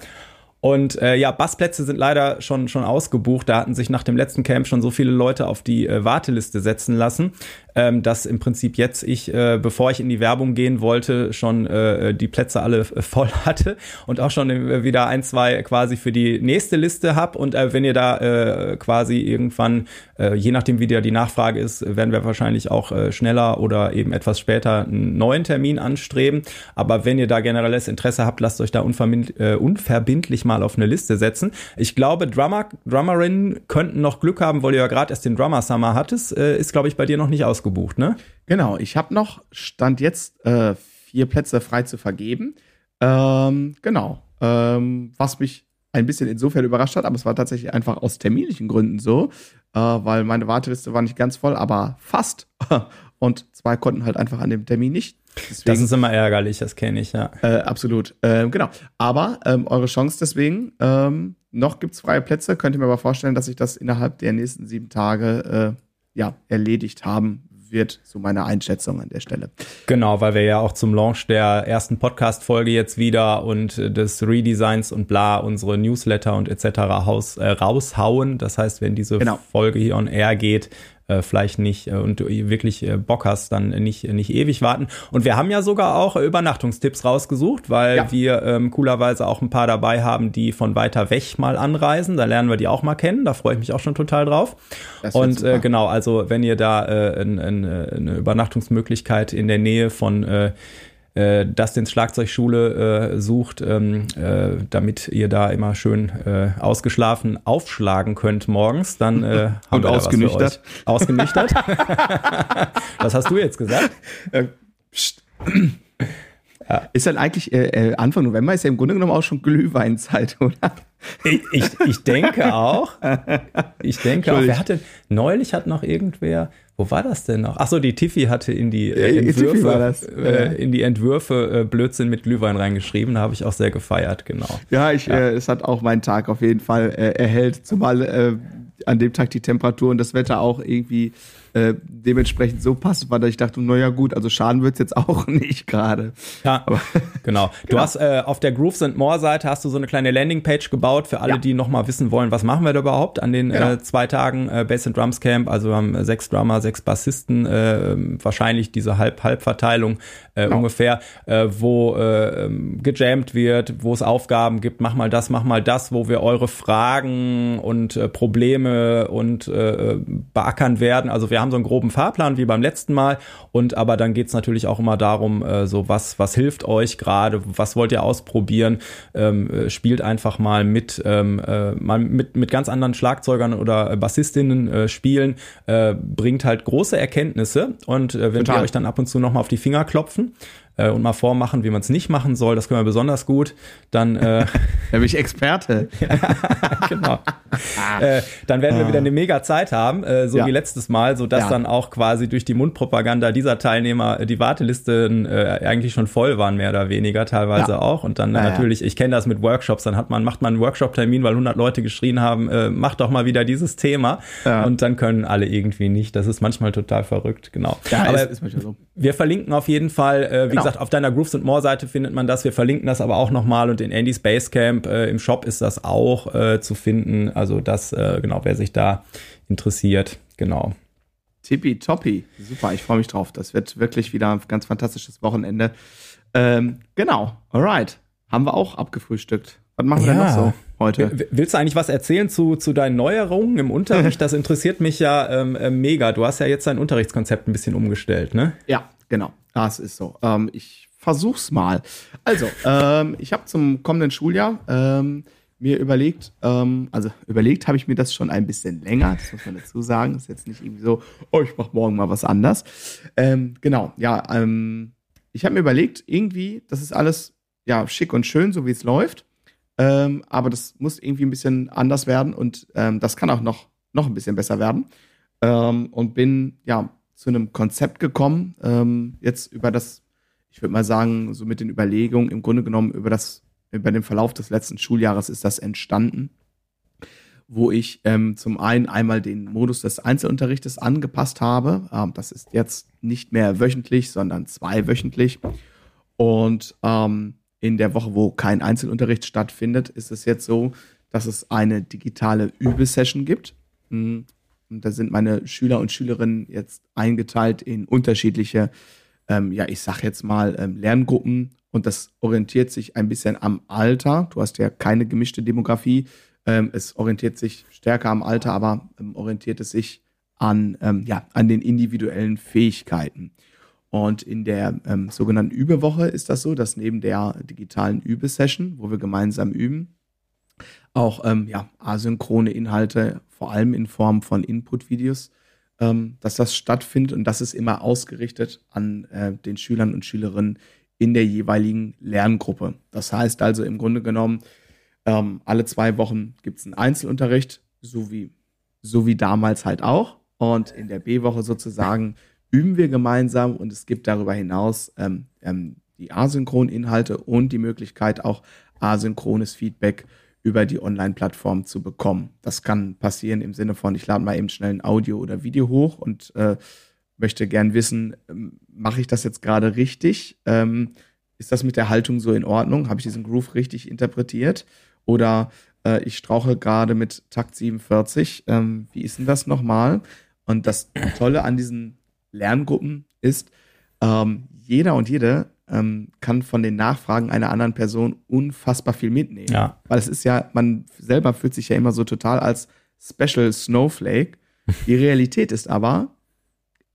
Und äh, ja, Bassplätze sind leider schon, schon ausgebucht. Da hatten sich nach dem letzten Camp schon so viele Leute auf die äh, Warteliste setzen lassen, ähm, dass im Prinzip jetzt ich, äh, bevor ich in die Werbung gehen wollte, schon äh, die Plätze alle äh, voll hatte und auch schon äh, wieder ein, zwei quasi für die nächste Liste hab. Und äh, wenn ihr da äh, quasi irgendwann, äh, je nachdem wie der die Nachfrage ist, werden wir wahrscheinlich auch äh, schneller oder eben etwas später einen neuen Termin anstreben. Aber wenn ihr da generelles Interesse habt, lasst euch da unverbind äh, unverbindlich mal auf eine Liste setzen. Ich glaube, Drummer, Drummerinnen könnten noch Glück haben, weil du ja gerade erst den Drummer Summer hattest. Äh, ist, glaube ich, bei dir noch nicht ausgebucht, ne? Genau, ich habe noch, stand jetzt, äh, vier Plätze frei zu vergeben. Ähm, genau. Ähm, was mich ein bisschen insofern überrascht hat, aber es war tatsächlich einfach aus terminlichen Gründen so, äh, weil meine Warteliste war nicht ganz voll, aber fast. Und zwei konnten halt einfach an dem Termin nicht. Deswegen, das ist immer ärgerlich, das kenne ich, ja. Äh, absolut. Ähm, genau. Aber ähm, eure Chance deswegen, ähm, noch gibt's freie Plätze. Könnt ihr mir aber vorstellen, dass ich das innerhalb der nächsten sieben Tage äh, ja, erledigt haben wird, so meine Einschätzung an der Stelle. Genau, weil wir ja auch zum Launch der ersten Podcast-Folge jetzt wieder und des Redesigns und bla unsere Newsletter und etc. Haus, äh, raushauen. Das heißt, wenn diese genau. Folge hier on air geht, äh, vielleicht nicht äh, und du wirklich äh, Bock hast, dann nicht, nicht ewig warten. Und wir haben ja sogar auch Übernachtungstipps rausgesucht, weil ja. wir ähm, coolerweise auch ein paar dabei haben, die von weiter weg mal anreisen. Da lernen wir die auch mal kennen. Da freue ich mich auch schon total drauf. Und äh, genau, also wenn ihr da äh, in, in, eine Übernachtungsmöglichkeit in der Nähe von äh, äh, Dustins Schlagzeugschule äh, sucht, ähm, äh, damit ihr da immer schön äh, ausgeschlafen aufschlagen könnt morgens, dann äh, und ausgenüchtert. Ausgenüchtert. was hast du jetzt gesagt? Äh. Ja. Ist dann eigentlich äh, äh, Anfang November ist ja im Grunde genommen auch schon Glühweinzeit, oder? Ich, ich, ich denke auch. Ich denke auch. Wer hatte neulich hat noch irgendwer wo war das denn noch? Achso, die Tiffy hatte in die äh, Entwürfe, äh, in die Entwürfe äh, Blödsinn mit Glühwein reingeschrieben. Da habe ich auch sehr gefeiert, genau. Ja, ich, ja. Äh, es hat auch meinen Tag auf jeden Fall äh, erhellt, zumal äh, an dem Tag die Temperatur und das Wetter auch irgendwie äh, dementsprechend so passend war, dass ich dachte, naja gut, also schaden wird's jetzt auch nicht gerade. Ja, Aber, genau. Du genau. hast äh, auf der Grooves and More Seite hast du so eine kleine Landingpage gebaut für alle, ja. die nochmal wissen wollen, was machen wir da überhaupt an den genau. äh, zwei Tagen äh, Bass and Drums Camp. Also wir haben sechs Drummer, sechs Bassisten, äh, wahrscheinlich diese Halb-Halb-Verteilung äh, genau. ungefähr, äh, wo äh, gejammt wird, wo es Aufgaben gibt, mach mal das, mach mal das, wo wir eure Fragen und äh, Probleme und äh, beackern werden. Also wir haben so einen groben Fahrplan wie beim letzten Mal. Und aber dann geht's natürlich auch immer darum, äh, so was, was hilft euch gerade, was wollt ihr ausprobieren, ähm, äh, spielt einfach mal mit, ähm, äh, mal mit, mit ganz anderen Schlagzeugern oder Bassistinnen äh, spielen, äh, bringt halt große Erkenntnisse. Und äh, wenn Total. wir euch dann ab und zu nochmal auf die Finger klopfen, äh, und mal vormachen, wie man es nicht machen soll. Das können wir besonders gut. Dann äh, da bin ich Experte. genau. äh, dann werden wir wieder eine mega Zeit haben, äh, so ja. wie letztes Mal, so dass ja. dann auch quasi durch die Mundpropaganda dieser Teilnehmer äh, die Wartelisten äh, eigentlich schon voll waren, mehr oder weniger teilweise auch. Und dann natürlich, ich kenne das mit Workshops, dann hat man macht man einen Workshop-Termin, weil 100 Leute geschrien haben, äh, mach doch mal wieder dieses Thema. Und dann können alle irgendwie nicht. Das ist manchmal total verrückt, genau. Ja, Aber ist, ist so. wir verlinken auf jeden Fall, äh, wie genau gesagt, auf deiner Grooves and More Seite findet man das. Wir verlinken das aber auch nochmal und in Andy's Basecamp äh, im Shop ist das auch äh, zu finden. Also das, äh, genau, wer sich da interessiert, genau. Tippi Toppi. Super, ich freue mich drauf. Das wird wirklich wieder ein ganz fantastisches Wochenende. Ähm, genau, alright. Haben wir auch abgefrühstückt. Was machen wir ja. denn noch so heute? Willst du eigentlich was erzählen zu, zu deinen Neuerungen im Unterricht? Das interessiert mich ja ähm, äh, mega. Du hast ja jetzt dein Unterrichtskonzept ein bisschen umgestellt, ne? Ja, genau. Das ist so. Ähm, ich versuch's mal. Also, ähm, ich habe zum kommenden Schuljahr ähm, mir überlegt, ähm, also überlegt habe ich mir das schon ein bisschen länger, das muss man dazu sagen. Das ist jetzt nicht irgendwie so, oh, ich mache morgen mal was anders. Ähm, genau, ja, ähm, ich habe mir überlegt, irgendwie, das ist alles ja schick und schön, so wie es läuft. Aber das muss irgendwie ein bisschen anders werden und das kann auch noch, noch ein bisschen besser werden. Und bin ja zu einem Konzept gekommen, ähm, jetzt über das, ich würde mal sagen, so mit den Überlegungen, im Grunde genommen über das, über den Verlauf des letzten Schuljahres ist das entstanden, wo ich ähm, zum einen einmal den Modus des Einzelunterrichtes angepasst habe. Ähm, das ist jetzt nicht mehr wöchentlich, sondern zweiwöchentlich. Und ähm, in der Woche, wo kein Einzelunterricht stattfindet, ist es jetzt so, dass es eine digitale Übesession gibt. Hm, und da sind meine Schüler und Schülerinnen jetzt eingeteilt in unterschiedliche, ähm, ja, ich sag jetzt mal, ähm, Lerngruppen. Und das orientiert sich ein bisschen am Alter. Du hast ja keine gemischte Demografie. Ähm, es orientiert sich stärker am Alter, aber ähm, orientiert es sich an, ähm, ja, an den individuellen Fähigkeiten. Und in der ähm, sogenannten Übewoche ist das so, dass neben der digitalen Übesession, wo wir gemeinsam üben, auch ähm, ja, asynchrone Inhalte, vor allem in Form von Input-Videos, ähm, dass das stattfindet und das ist immer ausgerichtet an äh, den Schülern und Schülerinnen in der jeweiligen Lerngruppe. Das heißt also im Grunde genommen, ähm, alle zwei Wochen gibt es einen Einzelunterricht, so wie, so wie damals halt auch. Und in der B-Woche sozusagen üben wir gemeinsam und es gibt darüber hinaus ähm, ähm, die asynchronen Inhalte und die Möglichkeit auch asynchrones Feedback über die Online-Plattform zu bekommen. Das kann passieren im Sinne von, ich lade mal eben schnell ein Audio oder Video hoch und äh, möchte gern wissen, ähm, mache ich das jetzt gerade richtig? Ähm, ist das mit der Haltung so in Ordnung? Habe ich diesen Groove richtig interpretiert? Oder äh, ich strauche gerade mit Takt 47. Ähm, wie ist denn das nochmal? Und das Tolle an diesen Lerngruppen ist, ähm, jeder und jede ähm, kann von den Nachfragen einer anderen Person unfassbar viel mitnehmen. Ja. Weil es ist ja, man selber fühlt sich ja immer so total als Special Snowflake. Die Realität ist aber,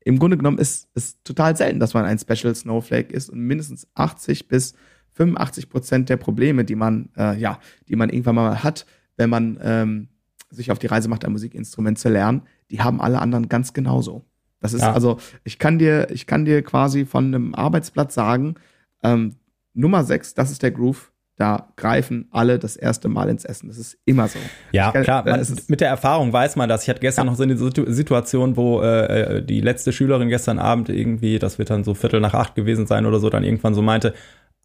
im Grunde genommen ist es total selten, dass man ein Special Snowflake ist und mindestens 80 bis 85 Prozent der Probleme, die man, äh, ja, die man irgendwann mal hat, wenn man ähm, sich auf die Reise macht, ein Musikinstrument zu lernen, die haben alle anderen ganz genauso. Das ist ja. also, ich kann dir, ich kann dir quasi von einem Arbeitsplatz sagen, ähm, Nummer sechs, das ist der Groove. Da greifen alle das erste Mal ins Essen. Das ist immer so. Ja, kann, klar. Man, mit der Erfahrung weiß man das. Ich hatte gestern ja. noch so eine Situation, wo äh, die letzte Schülerin gestern Abend irgendwie, das wird dann so Viertel nach acht gewesen sein oder so, dann irgendwann so meinte,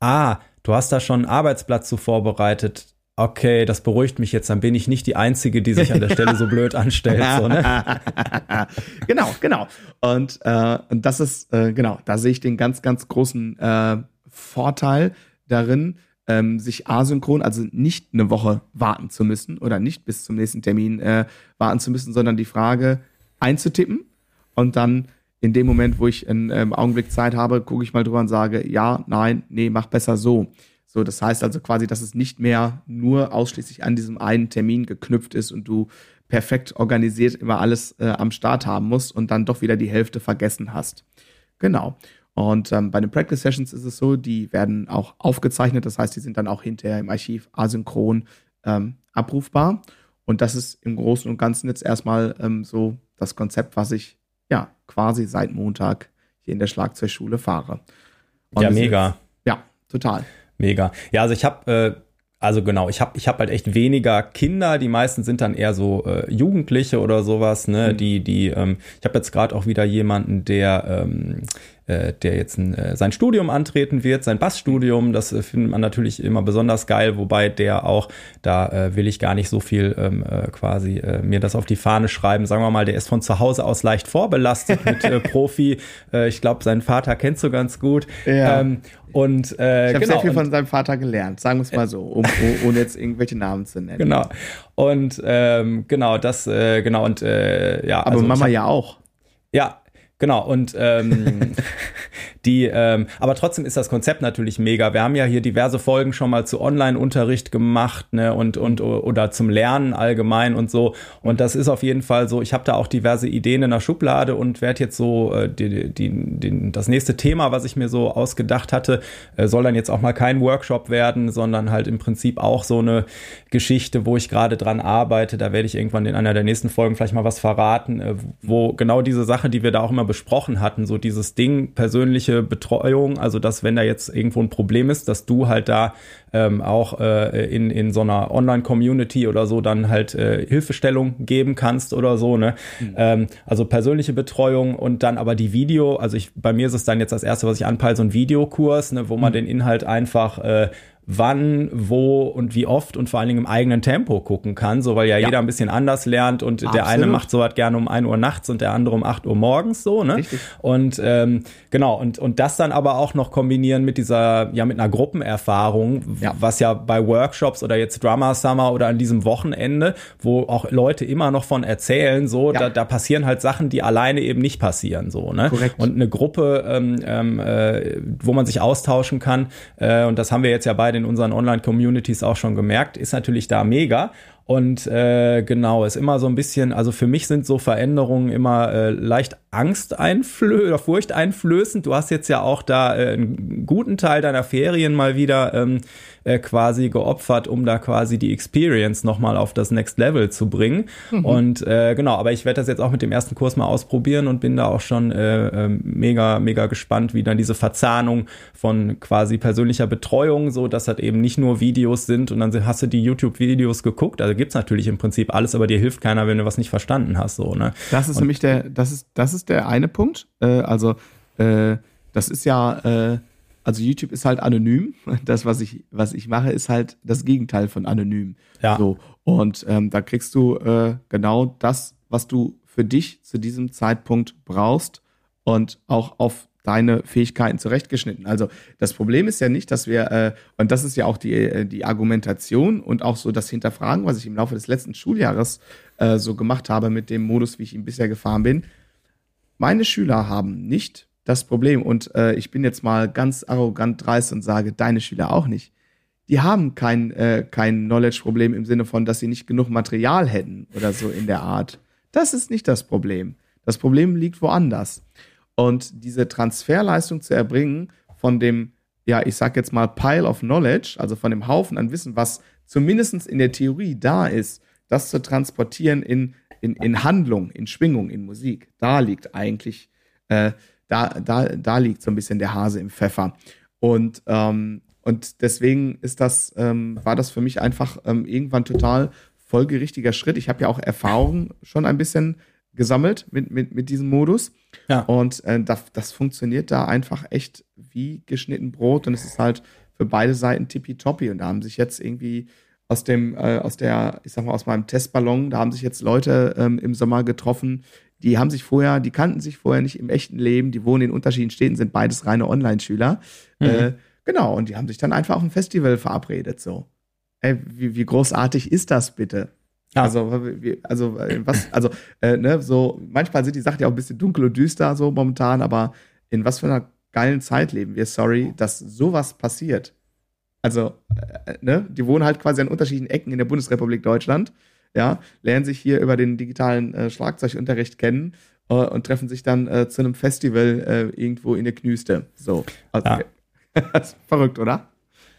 ah, du hast da schon einen Arbeitsplatz zu vorbereitet okay, das beruhigt mich jetzt, dann bin ich nicht die Einzige, die sich an der Stelle so blöd anstellt. So, ne? genau, genau. Und, äh, und das ist, äh, genau, da sehe ich den ganz, ganz großen äh, Vorteil darin, ähm, sich asynchron, also nicht eine Woche warten zu müssen oder nicht bis zum nächsten Termin äh, warten zu müssen, sondern die Frage einzutippen und dann in dem Moment, wo ich einen ähm, Augenblick Zeit habe, gucke ich mal drüber und sage, ja, nein, nee, mach besser so. So, das heißt also quasi, dass es nicht mehr nur ausschließlich an diesem einen Termin geknüpft ist und du perfekt organisiert immer alles äh, am Start haben musst und dann doch wieder die Hälfte vergessen hast. Genau. Und ähm, bei den Practice Sessions ist es so, die werden auch aufgezeichnet, das heißt, die sind dann auch hinterher im Archiv asynchron ähm, abrufbar. Und das ist im Großen und Ganzen jetzt erstmal ähm, so das Konzept, was ich ja quasi seit Montag hier in der Schlagzeugschule fahre. Und ja, mega. ja, total. Mega. Ja, also ich habe äh, also genau, ich habe ich hab halt echt weniger Kinder. Die meisten sind dann eher so äh, Jugendliche oder sowas, ne? Mhm. Die, die, ähm, ich habe jetzt gerade auch wieder jemanden, der ähm, äh, der jetzt ein, äh, sein Studium antreten wird, sein Bassstudium. Das äh, findet man natürlich immer besonders geil, wobei der auch, da äh, will ich gar nicht so viel ähm, äh, quasi äh, mir das auf die Fahne schreiben. Sagen wir mal, der ist von zu Hause aus leicht vorbelastet mit äh, Profi. Äh, ich glaube, seinen Vater kennst du ganz gut. Ja. Ähm, und äh, ich habe genau, sehr viel von seinem Vater gelernt, sagen wir es mal so, um, ohne jetzt irgendwelche Namen zu nennen. Genau. Und ähm, genau, das, äh, genau, und äh, ja. Aber also Mama hab, ja auch. Ja, Genau, und ähm, die, ähm, aber trotzdem ist das Konzept natürlich mega. Wir haben ja hier diverse Folgen schon mal zu Online-Unterricht gemacht, ne, und, und oder zum Lernen allgemein und so. Und das ist auf jeden Fall so, ich habe da auch diverse Ideen in der Schublade und werde jetzt so äh, die, die, die, das nächste Thema, was ich mir so ausgedacht hatte, äh, soll dann jetzt auch mal kein Workshop werden, sondern halt im Prinzip auch so eine Geschichte, wo ich gerade dran arbeite. Da werde ich irgendwann in einer der nächsten Folgen vielleicht mal was verraten, äh, wo genau diese Sache, die wir da auch immer besprochen hatten, so dieses Ding persönliche Betreuung, also dass wenn da jetzt irgendwo ein Problem ist, dass du halt da ähm, auch äh, in, in so einer Online-Community oder so dann halt äh, Hilfestellung geben kannst oder so, ne? Mhm. Ähm, also persönliche Betreuung und dann aber die Video, also ich, bei mir ist es dann jetzt das erste, was ich anpeile, so ein Videokurs, ne, wo man mhm. den Inhalt einfach äh, wann, wo und wie oft und vor allen Dingen im eigenen Tempo gucken kann, so weil ja, Ja. jeder ein bisschen anders lernt und der Absolut. eine macht sowas gerne um 1 Uhr nachts und der andere um 8 Uhr morgens so, ne? Richtig. Und ähm, genau, und, und das dann aber auch noch kombinieren mit dieser, ja, mit einer Gruppenerfahrung, Ja. was ja bei Workshops oder jetzt Drummer Summer oder an diesem Wochenende, wo auch Leute immer noch von erzählen, so, Ja. da, da passieren halt Sachen, die alleine eben nicht passieren, so, ne? Korrekt. Und eine Gruppe, ähm, ähm, äh, wo man sich austauschen kann, äh, und das haben wir jetzt ja beide in unseren Online-Communities auch schon gemerkt, ist natürlich da mega. Und äh, genau, ist immer so ein bisschen, also für mich sind so Veränderungen immer äh, leicht angsteinflö oder furchteinflößend. Du hast jetzt ja auch da äh, einen guten Teil deiner Ferien mal wieder ähm, äh, quasi geopfert, um da quasi die Experience nochmal auf das Next Level zu bringen. Und äh, genau, aber ich werde das jetzt auch mit dem ersten Kurs mal ausprobieren und bin da auch schon äh, äh, mega, mega gespannt, wie dann diese Verzahnung von quasi persönlicher Betreuung, so dass das eben nicht nur Videos sind und dann hast du die YouTube-Videos geguckt. Also gibt's natürlich im Prinzip alles, aber dir hilft keiner, wenn du was nicht verstanden hast. So, ne? Das ist nämlich der, das ist, das ist der eine Punkt. Äh, also, äh, das ist ja, äh, also YouTube ist halt anonym. Das, was ich, was ich mache, ist halt das Gegenteil von anonym. Ja. So. Und ähm, da kriegst du äh, genau das, was du für dich zu diesem Zeitpunkt brauchst und auch auf deine Fähigkeiten zurechtgeschnitten. Also das Problem ist ja nicht, dass wir, äh, und das ist ja auch die, äh, die Argumentation und auch so das Hinterfragen, was ich im Laufe des letzten Schuljahres äh, so gemacht habe mit dem Modus, wie ich ihn bisher gefahren bin. Meine Schüler haben nicht das Problem, und äh, ich bin jetzt mal ganz arrogant dreist und sage, deine Schüler auch nicht. Die haben kein, äh, kein Knowledge-Problem im Sinne von, dass sie nicht genug Material hätten oder so in der Art. Das ist nicht das Problem. Das Problem liegt woanders. Und diese Transferleistung zu erbringen von dem, ja, ich sag jetzt mal Pile of Knowledge, also von dem Haufen an Wissen, was zumindest in der Theorie da ist, das zu transportieren in, in, in Handlung, in Schwingung, in Musik. Da liegt eigentlich, äh, da, da, da liegt so ein bisschen der Hase im Pfeffer. Und, ähm, und deswegen ist das, ähm, war das für mich einfach ähm, irgendwann total folgerichtiger Schritt. Ich habe ja auch Erfahrung schon ein bisschen gesammelt mit, mit, mit diesem Modus. Ja. Und äh, das, das funktioniert da einfach echt wie geschnitten Brot und es ist halt für beide Seiten tippitoppi. Und da haben sich jetzt irgendwie aus dem, äh, aus der, ich sag mal, aus meinem Testballon, da haben sich jetzt Leute ähm, im Sommer getroffen, die haben sich vorher, die kannten sich vorher nicht im echten Leben, die wohnen in unterschiedlichen Städten, sind beides reine Online-Schüler. Äh, genau, und die haben sich dann einfach auf ein Festival verabredet, so. Ey, wie, wie großartig ist das bitte? Ja. Also, also, äh, was, also, äh, ne, so, manchmal sind die Sachen ja auch ein bisschen dunkel und düster, so momentan, aber in was für einer geilen Zeit leben wir, sorry, dass sowas passiert. Also, äh, ne, die wohnen halt quasi an unterschiedlichen Ecken in der Bundesrepublik Deutschland, ja, lernen sich hier über den digitalen äh, Schlagzeugunterricht kennen äh, und treffen sich dann äh, zu einem Festival äh, irgendwo in der Knüste. So. Also, Ja. das ist verrückt, oder?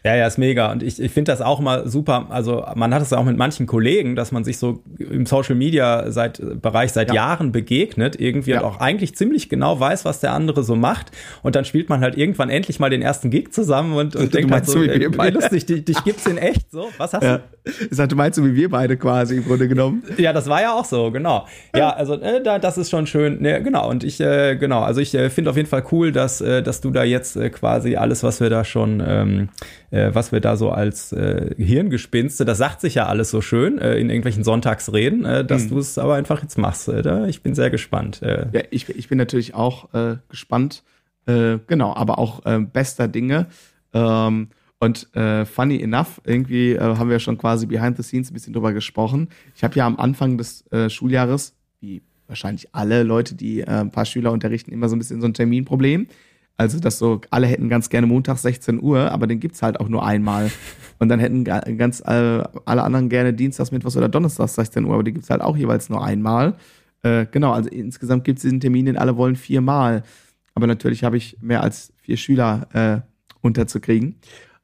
Ja, ja, ist mega. Und ich, ich finde das auch mal super. Also man hat es ja auch mit manchen Kollegen, dass man sich so im Social Media seit Bereich seit Ja. Jahren begegnet, irgendwie Ja. und auch eigentlich ziemlich genau weiß, was der andere so macht. Und dann spielt man halt irgendwann endlich mal den ersten Gig zusammen und, und Du denkt halt meinst so, so wie äh, beide. lustig, dich, dich gibt's in echt so. Was hast du? Ja. Ich sag, du meinst so wie wir beide quasi im Grunde genommen. Ja, das war ja auch so, genau. Ja, also äh, da, das ist schon schön. Ne, genau. Und ich, äh, genau, also ich äh, finde auf jeden Fall cool, dass, äh, dass du da jetzt äh, quasi alles, was wir da schon, ähm, äh, was wir da so als äh, Hirngespinste, das sagt sich ja alles so schön äh, in irgendwelchen Sonntagsreden, äh, dass du es aber einfach jetzt machst. Äh, da, ich bin sehr gespannt. Äh, Ja, ich, ich bin natürlich auch äh, gespannt. Äh, genau, aber auch äh, bester Dinge. Ähm, und äh, funny enough, irgendwie äh, haben wir schon quasi behind the scenes ein bisschen drüber gesprochen. Ich habe ja am Anfang des äh, Schuljahres, wie wahrscheinlich alle Leute, die äh, ein paar Schüler unterrichten, immer so ein bisschen so ein Terminproblem. Also, dass so, alle hätten ganz gerne Montag 16 Uhr, aber den gibt's halt auch nur einmal. Und dann hätten ga- ganz äh, alle anderen gerne Dienstags, Mittwochs oder Donnerstags 16 Uhr, aber die gibt's halt auch jeweils nur einmal. Äh, genau, also insgesamt gibt's diesen Termin, den alle wollen viermal. Aber natürlich habe ich mehr als vier Schüler äh, unterzukriegen.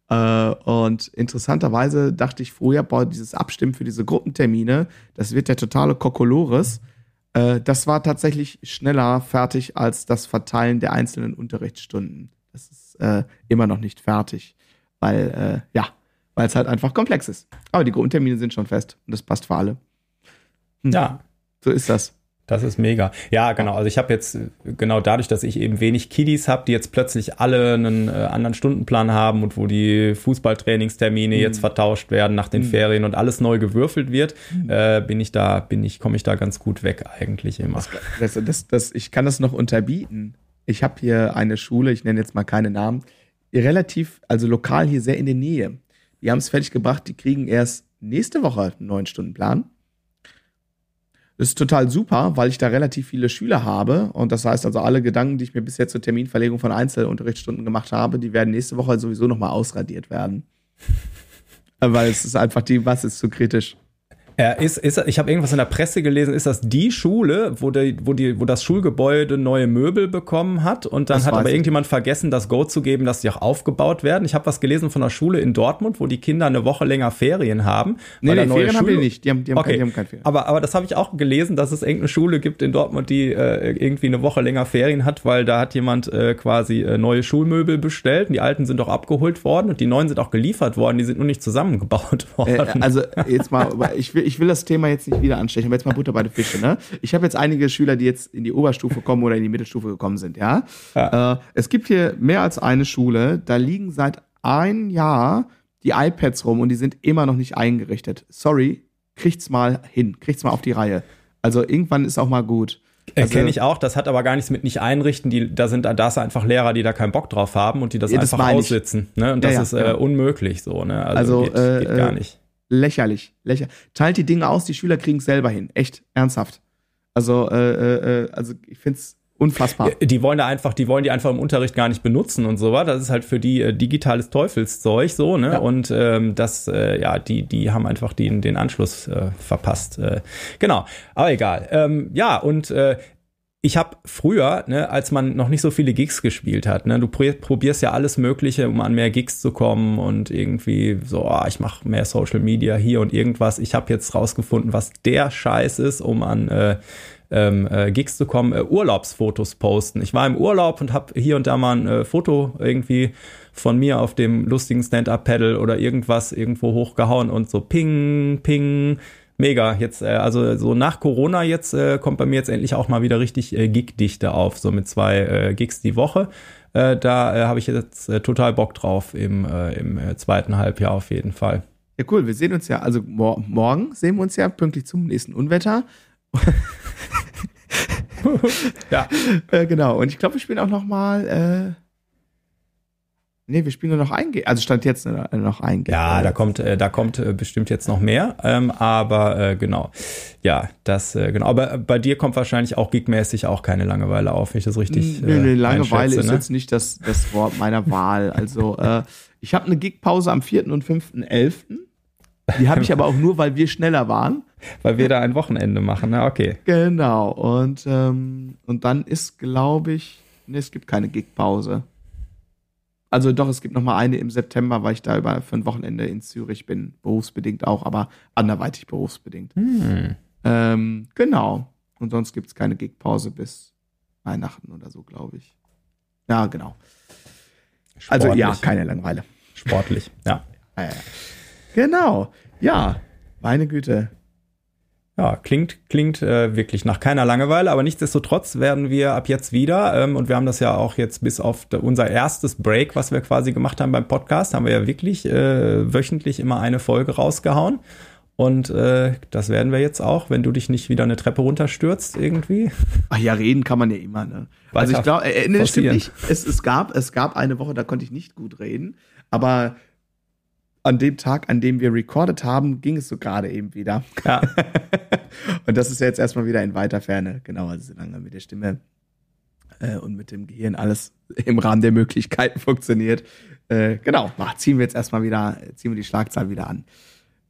Äh, und interessanterweise dachte ich vorher, boah, dieses Abstimmen für diese Gruppentermine, das wird der totale Kokolores. Äh, das war tatsächlich schneller fertig als das Verteilen der einzelnen Unterrichtsstunden. Das ist äh, immer noch nicht fertig, weil, äh, ja, weil es halt einfach komplex ist. Aber die Gruppentermine sind schon fest und das passt für alle. ja, So ist das. Das ist mega. Ja, genau. Also ich habe jetzt genau dadurch, dass ich eben wenig Kiddies habe, die jetzt plötzlich alle einen äh, anderen Stundenplan haben und wo die Fußballtrainingstermine mhm. jetzt vertauscht werden nach den mhm. Ferien und alles neu gewürfelt wird, mhm. äh, bin ich da, bin ich, komme ich da ganz gut weg eigentlich immer. Das, das, das, ich kann das noch unterbieten. Ich habe hier eine Schule, ich nenne jetzt mal keine Namen, relativ, also lokal hier sehr in der Nähe. Die haben es fertig gebracht, die kriegen erst nächste Woche einen neuen Stundenplan. Das ist total super, weil ich da relativ viele Schüler habe. Und das heißt also, alle Gedanken, die ich mir bisher zur Terminverlegung von Einzelunterrichtsstunden gemacht habe, die werden nächste Woche sowieso nochmal ausradiert werden. weil es ist einfach die, was ist zu kritisch. Äh, ist, ist, ich habe irgendwas in der Presse gelesen, ist das die Schule, wo, die, wo, die, wo das Schulgebäude neue Möbel bekommen hat und dann das hat aber ich. irgendjemand vergessen, das Go zu geben, dass die auch aufgebaut werden. Ich habe was gelesen von einer Schule in Dortmund, wo die Kinder eine Woche länger Ferien haben. Nee, nee Ferien Schule haben die nicht. Die haben, die haben, okay. kein, die haben keine Ferien. Aber, aber das habe ich auch gelesen, dass es irgendeine Schule gibt in Dortmund, die äh, irgendwie eine Woche länger Ferien hat, weil da hat jemand äh, quasi äh, neue Schulmöbel bestellt und die alten sind auch abgeholt worden und die neuen sind auch geliefert worden, die sind nur nicht zusammengebaut äh, worden. Also jetzt mal, ich will, ich will das Thema jetzt nicht wieder anstechen, aber jetzt mal Butter bei den Fische. Ne? Ich habe jetzt einige Schüler, die jetzt in die Oberstufe kommen oder in die Mittelstufe gekommen sind. Ja, ja. Äh, es gibt hier mehr als eine Schule, da liegen seit ein Jahr die iPads rum und die sind immer noch nicht eingerichtet. Sorry, kriegt's mal hin, kriegt's mal auf die Reihe. Also irgendwann ist auch mal gut. Also, Kenne ich auch, das hat aber gar nichts mit nicht einrichten. Die, da sind da ist einfach Lehrer, die da keinen Bock drauf haben und die das, ja, das einfach aussitzen. Ne? Und das ja, ja, ist äh, unmöglich so. Ne? Also, also geht, äh, geht gar nicht lächerlich. lächerlich. Teilt die Dinge aus, die Schüler kriegen es selber hin. Echt, ernsthaft. Also, äh, äh, also ich finde es unfassbar. Die wollen da einfach, die wollen die einfach im Unterricht gar nicht benutzen und so was. Das ist halt für die äh, digitales Teufelszeug so, ne? Ja. Und ähm, das, äh, ja, die, die haben einfach den, den Anschluss äh, verpasst. Äh, genau, aber egal. Ähm, ja, und äh, ich habe früher, ne, als man noch nicht so viele Gigs gespielt hat, ne, du probierst ja alles Mögliche, um an mehr Gigs zu kommen und irgendwie so, oh, ich mache mehr Social Media hier und irgendwas. Ich habe jetzt rausgefunden, was der Scheiß ist, um an äh, ähm, äh, Gigs zu kommen, äh, Urlaubsfotos posten. Ich war im Urlaub und habe hier und da mal ein äh, Foto irgendwie von mir auf dem lustigen Stand-Up-Pedal oder irgendwas irgendwo hochgehauen und so ping, ping, mega. Jetzt, äh, also so nach Corona jetzt äh, kommt bei mir jetzt endlich auch mal wieder richtig äh, Gig-Dichte auf, so mit zwei äh, Gigs die Woche. Äh, da äh, habe ich jetzt äh, total Bock drauf im, äh, im äh, zweiten Halbjahr auf jeden Fall. Ja, cool. Wir sehen uns ja, also mor morgen sehen wir uns ja pünktlich zum nächsten Unwetter. ja. Äh, genau. Und ich glaube, wir spielen auch noch mal äh, Nee, wir spielen nur noch ein Game. Also stand jetzt noch ein Game. Ja, da kommt, äh, da kommt äh, bestimmt jetzt noch mehr. Ähm, aber äh, genau. Ja, das, äh, genau. Aber bei dir kommt wahrscheinlich auch gigmäßig auch keine Langeweile auf, wenn ich das richtig. Nö, nö, Langeweile ist ne? jetzt nicht das, das Wort meiner Wahl. Also, äh, ich habe eine Gigpause am 4. und 5.11. Die habe ich aber auch nur, weil wir schneller waren. Weil wir da ein Wochenende machen, na okay. Genau. Und, ähm, und dann ist, glaube ich, nee, es gibt keine Gigpause. Also doch, es gibt noch mal eine im September, weil ich da über für ein Wochenende in Zürich bin, berufsbedingt auch, aber anderweitig berufsbedingt. Hm. Ähm, genau. Und sonst gibt es keine Gigpause bis Weihnachten oder so, glaube ich. Ja, genau. Sportlich. Also ja, keine Langeweile. Sportlich, ja. ja, ja. Genau. Ja, meine Güte. Ja, klingt, klingt äh, wirklich nach keiner Langeweile, aber nichtsdestotrotz werden wir ab jetzt wieder, ähm, und wir haben das ja auch jetzt bis auf unser erstes Break, was wir quasi gemacht haben beim Podcast, haben wir ja wirklich äh, wöchentlich immer eine Folge rausgehauen. Und äh, das werden wir jetzt auch, wenn du dich nicht wieder eine Treppe runterstürzt irgendwie. Ach ja, reden kann man ja immer, ne? also ich glaube, äh, nee, stimmt nicht. Es, es, gab, es gab eine Woche, da konnte ich nicht gut reden, aber an dem Tag, an dem wir recorded haben, ging es so gerade eben wieder. Ja. und das ist ja jetzt erstmal wieder in weiter Ferne. Genau, also solange mit der Stimme äh, und mit dem Gehirn alles im Rahmen der Möglichkeiten funktioniert. Äh, genau, ziehen wir jetzt erstmal wieder, ziehen wir die Schlagzahl wieder an.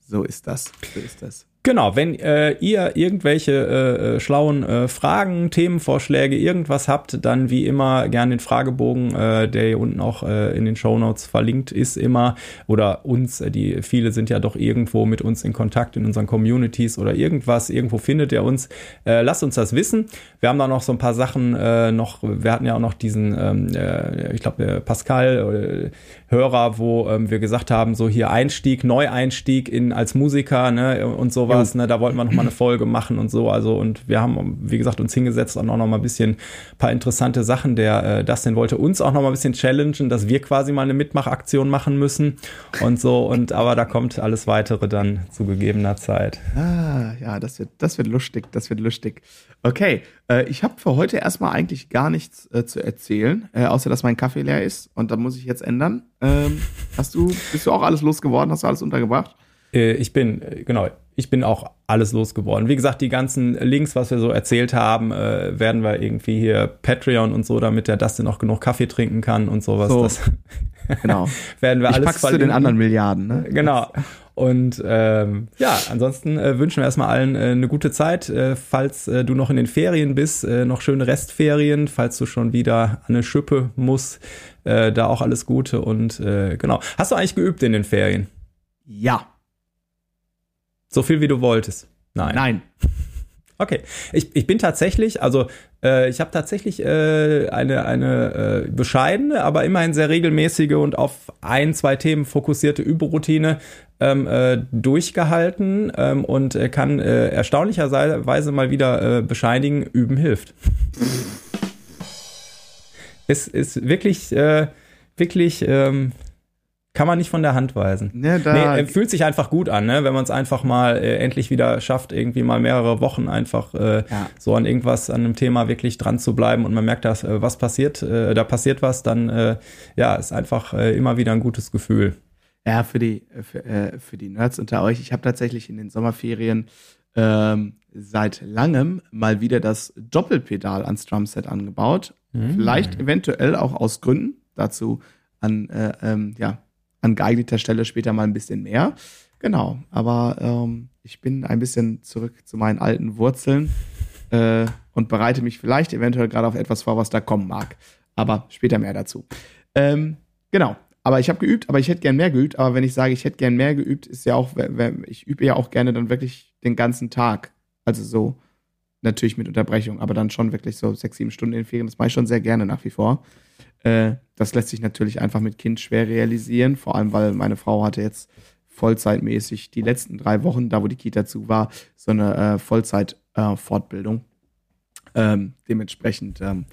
So ist das. So ist das. Genau, wenn äh, ihr irgendwelche äh, äh, schlauen äh, Fragen, Themenvorschläge, irgendwas habt, dann wie immer gerne den Fragebogen, äh, der hier unten auch äh, in den Show Notes verlinkt ist, immer oder uns, äh, die viele sind ja doch irgendwo mit uns in Kontakt in unseren Communities oder irgendwas, irgendwo findet ihr uns. Äh, lasst uns das wissen. Wir haben da noch so ein paar Sachen äh, noch. Wir hatten ja auch noch diesen, ähm, äh, ich glaube Pascal äh, Hörer, wo ähm, wir gesagt haben, so hier Einstieg, Neueinstieg in als Musiker ne und so sowas. Ne? Da wollten wir noch mal eine Folge machen und so. Also und wir haben, wie gesagt, uns hingesetzt und auch noch mal ein bisschen paar interessante Sachen. Der äh, Dustin wollte uns auch noch mal ein bisschen challengen, dass wir quasi mal eine Mitmachaktion machen müssen und so. Und aber da kommt alles weitere dann zu gegebener Zeit. Ah, ja, das wird, das wird lustig, das wird lustig. Okay, äh, ich habe für heute erstmal eigentlich gar nichts äh, zu erzählen, äh, außer dass mein Kaffee leer ist und da muss ich jetzt ändern. Ähm, hast du, bist du auch alles losgeworden? Hast du alles untergebracht? Äh, ich bin, äh, genau, ich bin auch alles losgeworden. Wie gesagt, die ganzen Links, was wir so erzählt haben, äh, werden wir irgendwie hier Patreon und so, damit der Dustin auch genug Kaffee trinken kann und sowas. So. Das Genau. werden wir Ich alles zu den anderen Milliarden, ne? Genau. Und ähm, ja, ansonsten äh, wünschen wir erstmal allen äh, eine gute Zeit. Äh, falls äh, du noch in den Ferien bist, äh, noch schöne Restferien. Falls du schon wieder an eine Schippe musst, äh, da auch alles Gute. Und genau. Hast du eigentlich geübt in den Ferien? Ja. So viel wie du wolltest? Nein. Nein. Okay. Ich, ich bin tatsächlich, also äh, ich habe tatsächlich äh, eine, eine äh, bescheidene, aber immerhin sehr regelmäßige und auf ein, zwei Themen fokussierte Überroutine ähm, äh, durchgehalten ähm, und äh, kann äh, erstaunlicherweise mal wieder äh, bescheinigen, üben hilft. es ist wirklich, äh, wirklich, ähm, kann man nicht von der Hand weisen. Ne, da, Nee, äh, fühlt sich einfach gut an, ne? wenn man es einfach mal äh, endlich wieder schafft, irgendwie mal mehrere Wochen einfach äh, Ja. so an irgendwas, an einem Thema wirklich dran zu bleiben und man merkt, dass äh, was passiert, äh, da passiert was, dann äh, ja, ist einfach immer wieder ein gutes Gefühl. Ja, für die, für, für die Nerds unter euch. Ich habe tatsächlich in den Sommerferien ähm, seit langem mal wieder das Doppelpedal ans Drumset angebaut. Vielleicht eventuell auch aus Gründen. Dazu an, äh, ähm, ja, an geeigneter Stelle später mal ein bisschen mehr. Genau, aber ähm, ich bin ein bisschen zurück zu meinen alten Wurzeln äh, und bereite mich vielleicht eventuell gerade auf etwas vor, was da kommen mag. Aber später mehr dazu. Ähm, genau. Aber ich habe geübt, aber ich hätte gern mehr geübt. Aber wenn ich sage, ich hätte gern mehr geübt, ist ja auch, ich übe ja auch gerne dann wirklich den ganzen Tag. Also so, natürlich mit Unterbrechung, aber dann schon wirklich so sechs, sieben Stunden in den Ferien. Das mache ich schon sehr gerne nach wie vor. Äh, das lässt sich natürlich einfach mit Kind schwer realisieren. Vor allem, weil meine Frau hatte jetzt vollzeitmäßig die letzten drei Wochen, da wo die Kita zu war, so eine äh, Vollzeit-Fortbildung. ähm, dementsprechend ähm,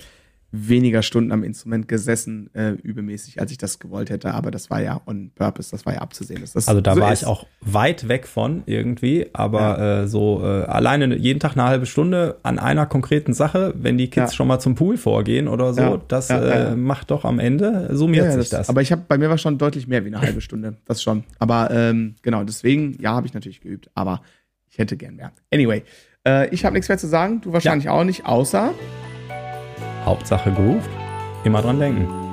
weniger Stunden am Instrument gesessen, äh, übemäßig, als ich das gewollt hätte. Aber das war ja on purpose, das war ja abzusehen. Dass das Also da so war ist. ich auch weit weg von irgendwie, aber äh, so äh, alleine jeden Tag eine halbe Stunde an einer konkreten Sache, wenn die Kids Ja. schon mal zum Pool vorgehen oder so, Ja. das Ja, ja, äh, ja. macht doch am Ende, summiert Ja, sich das. Aber ich habe bei mir war schon deutlich mehr wie eine halbe Stunde, das schon. Aber ähm, genau, deswegen, ja, habe ich natürlich geübt, aber ich hätte gern mehr. Anyway, äh, ich habe nichts mehr zu sagen, du wahrscheinlich auch nicht, außer Hauptsache grooved, immer dran denken.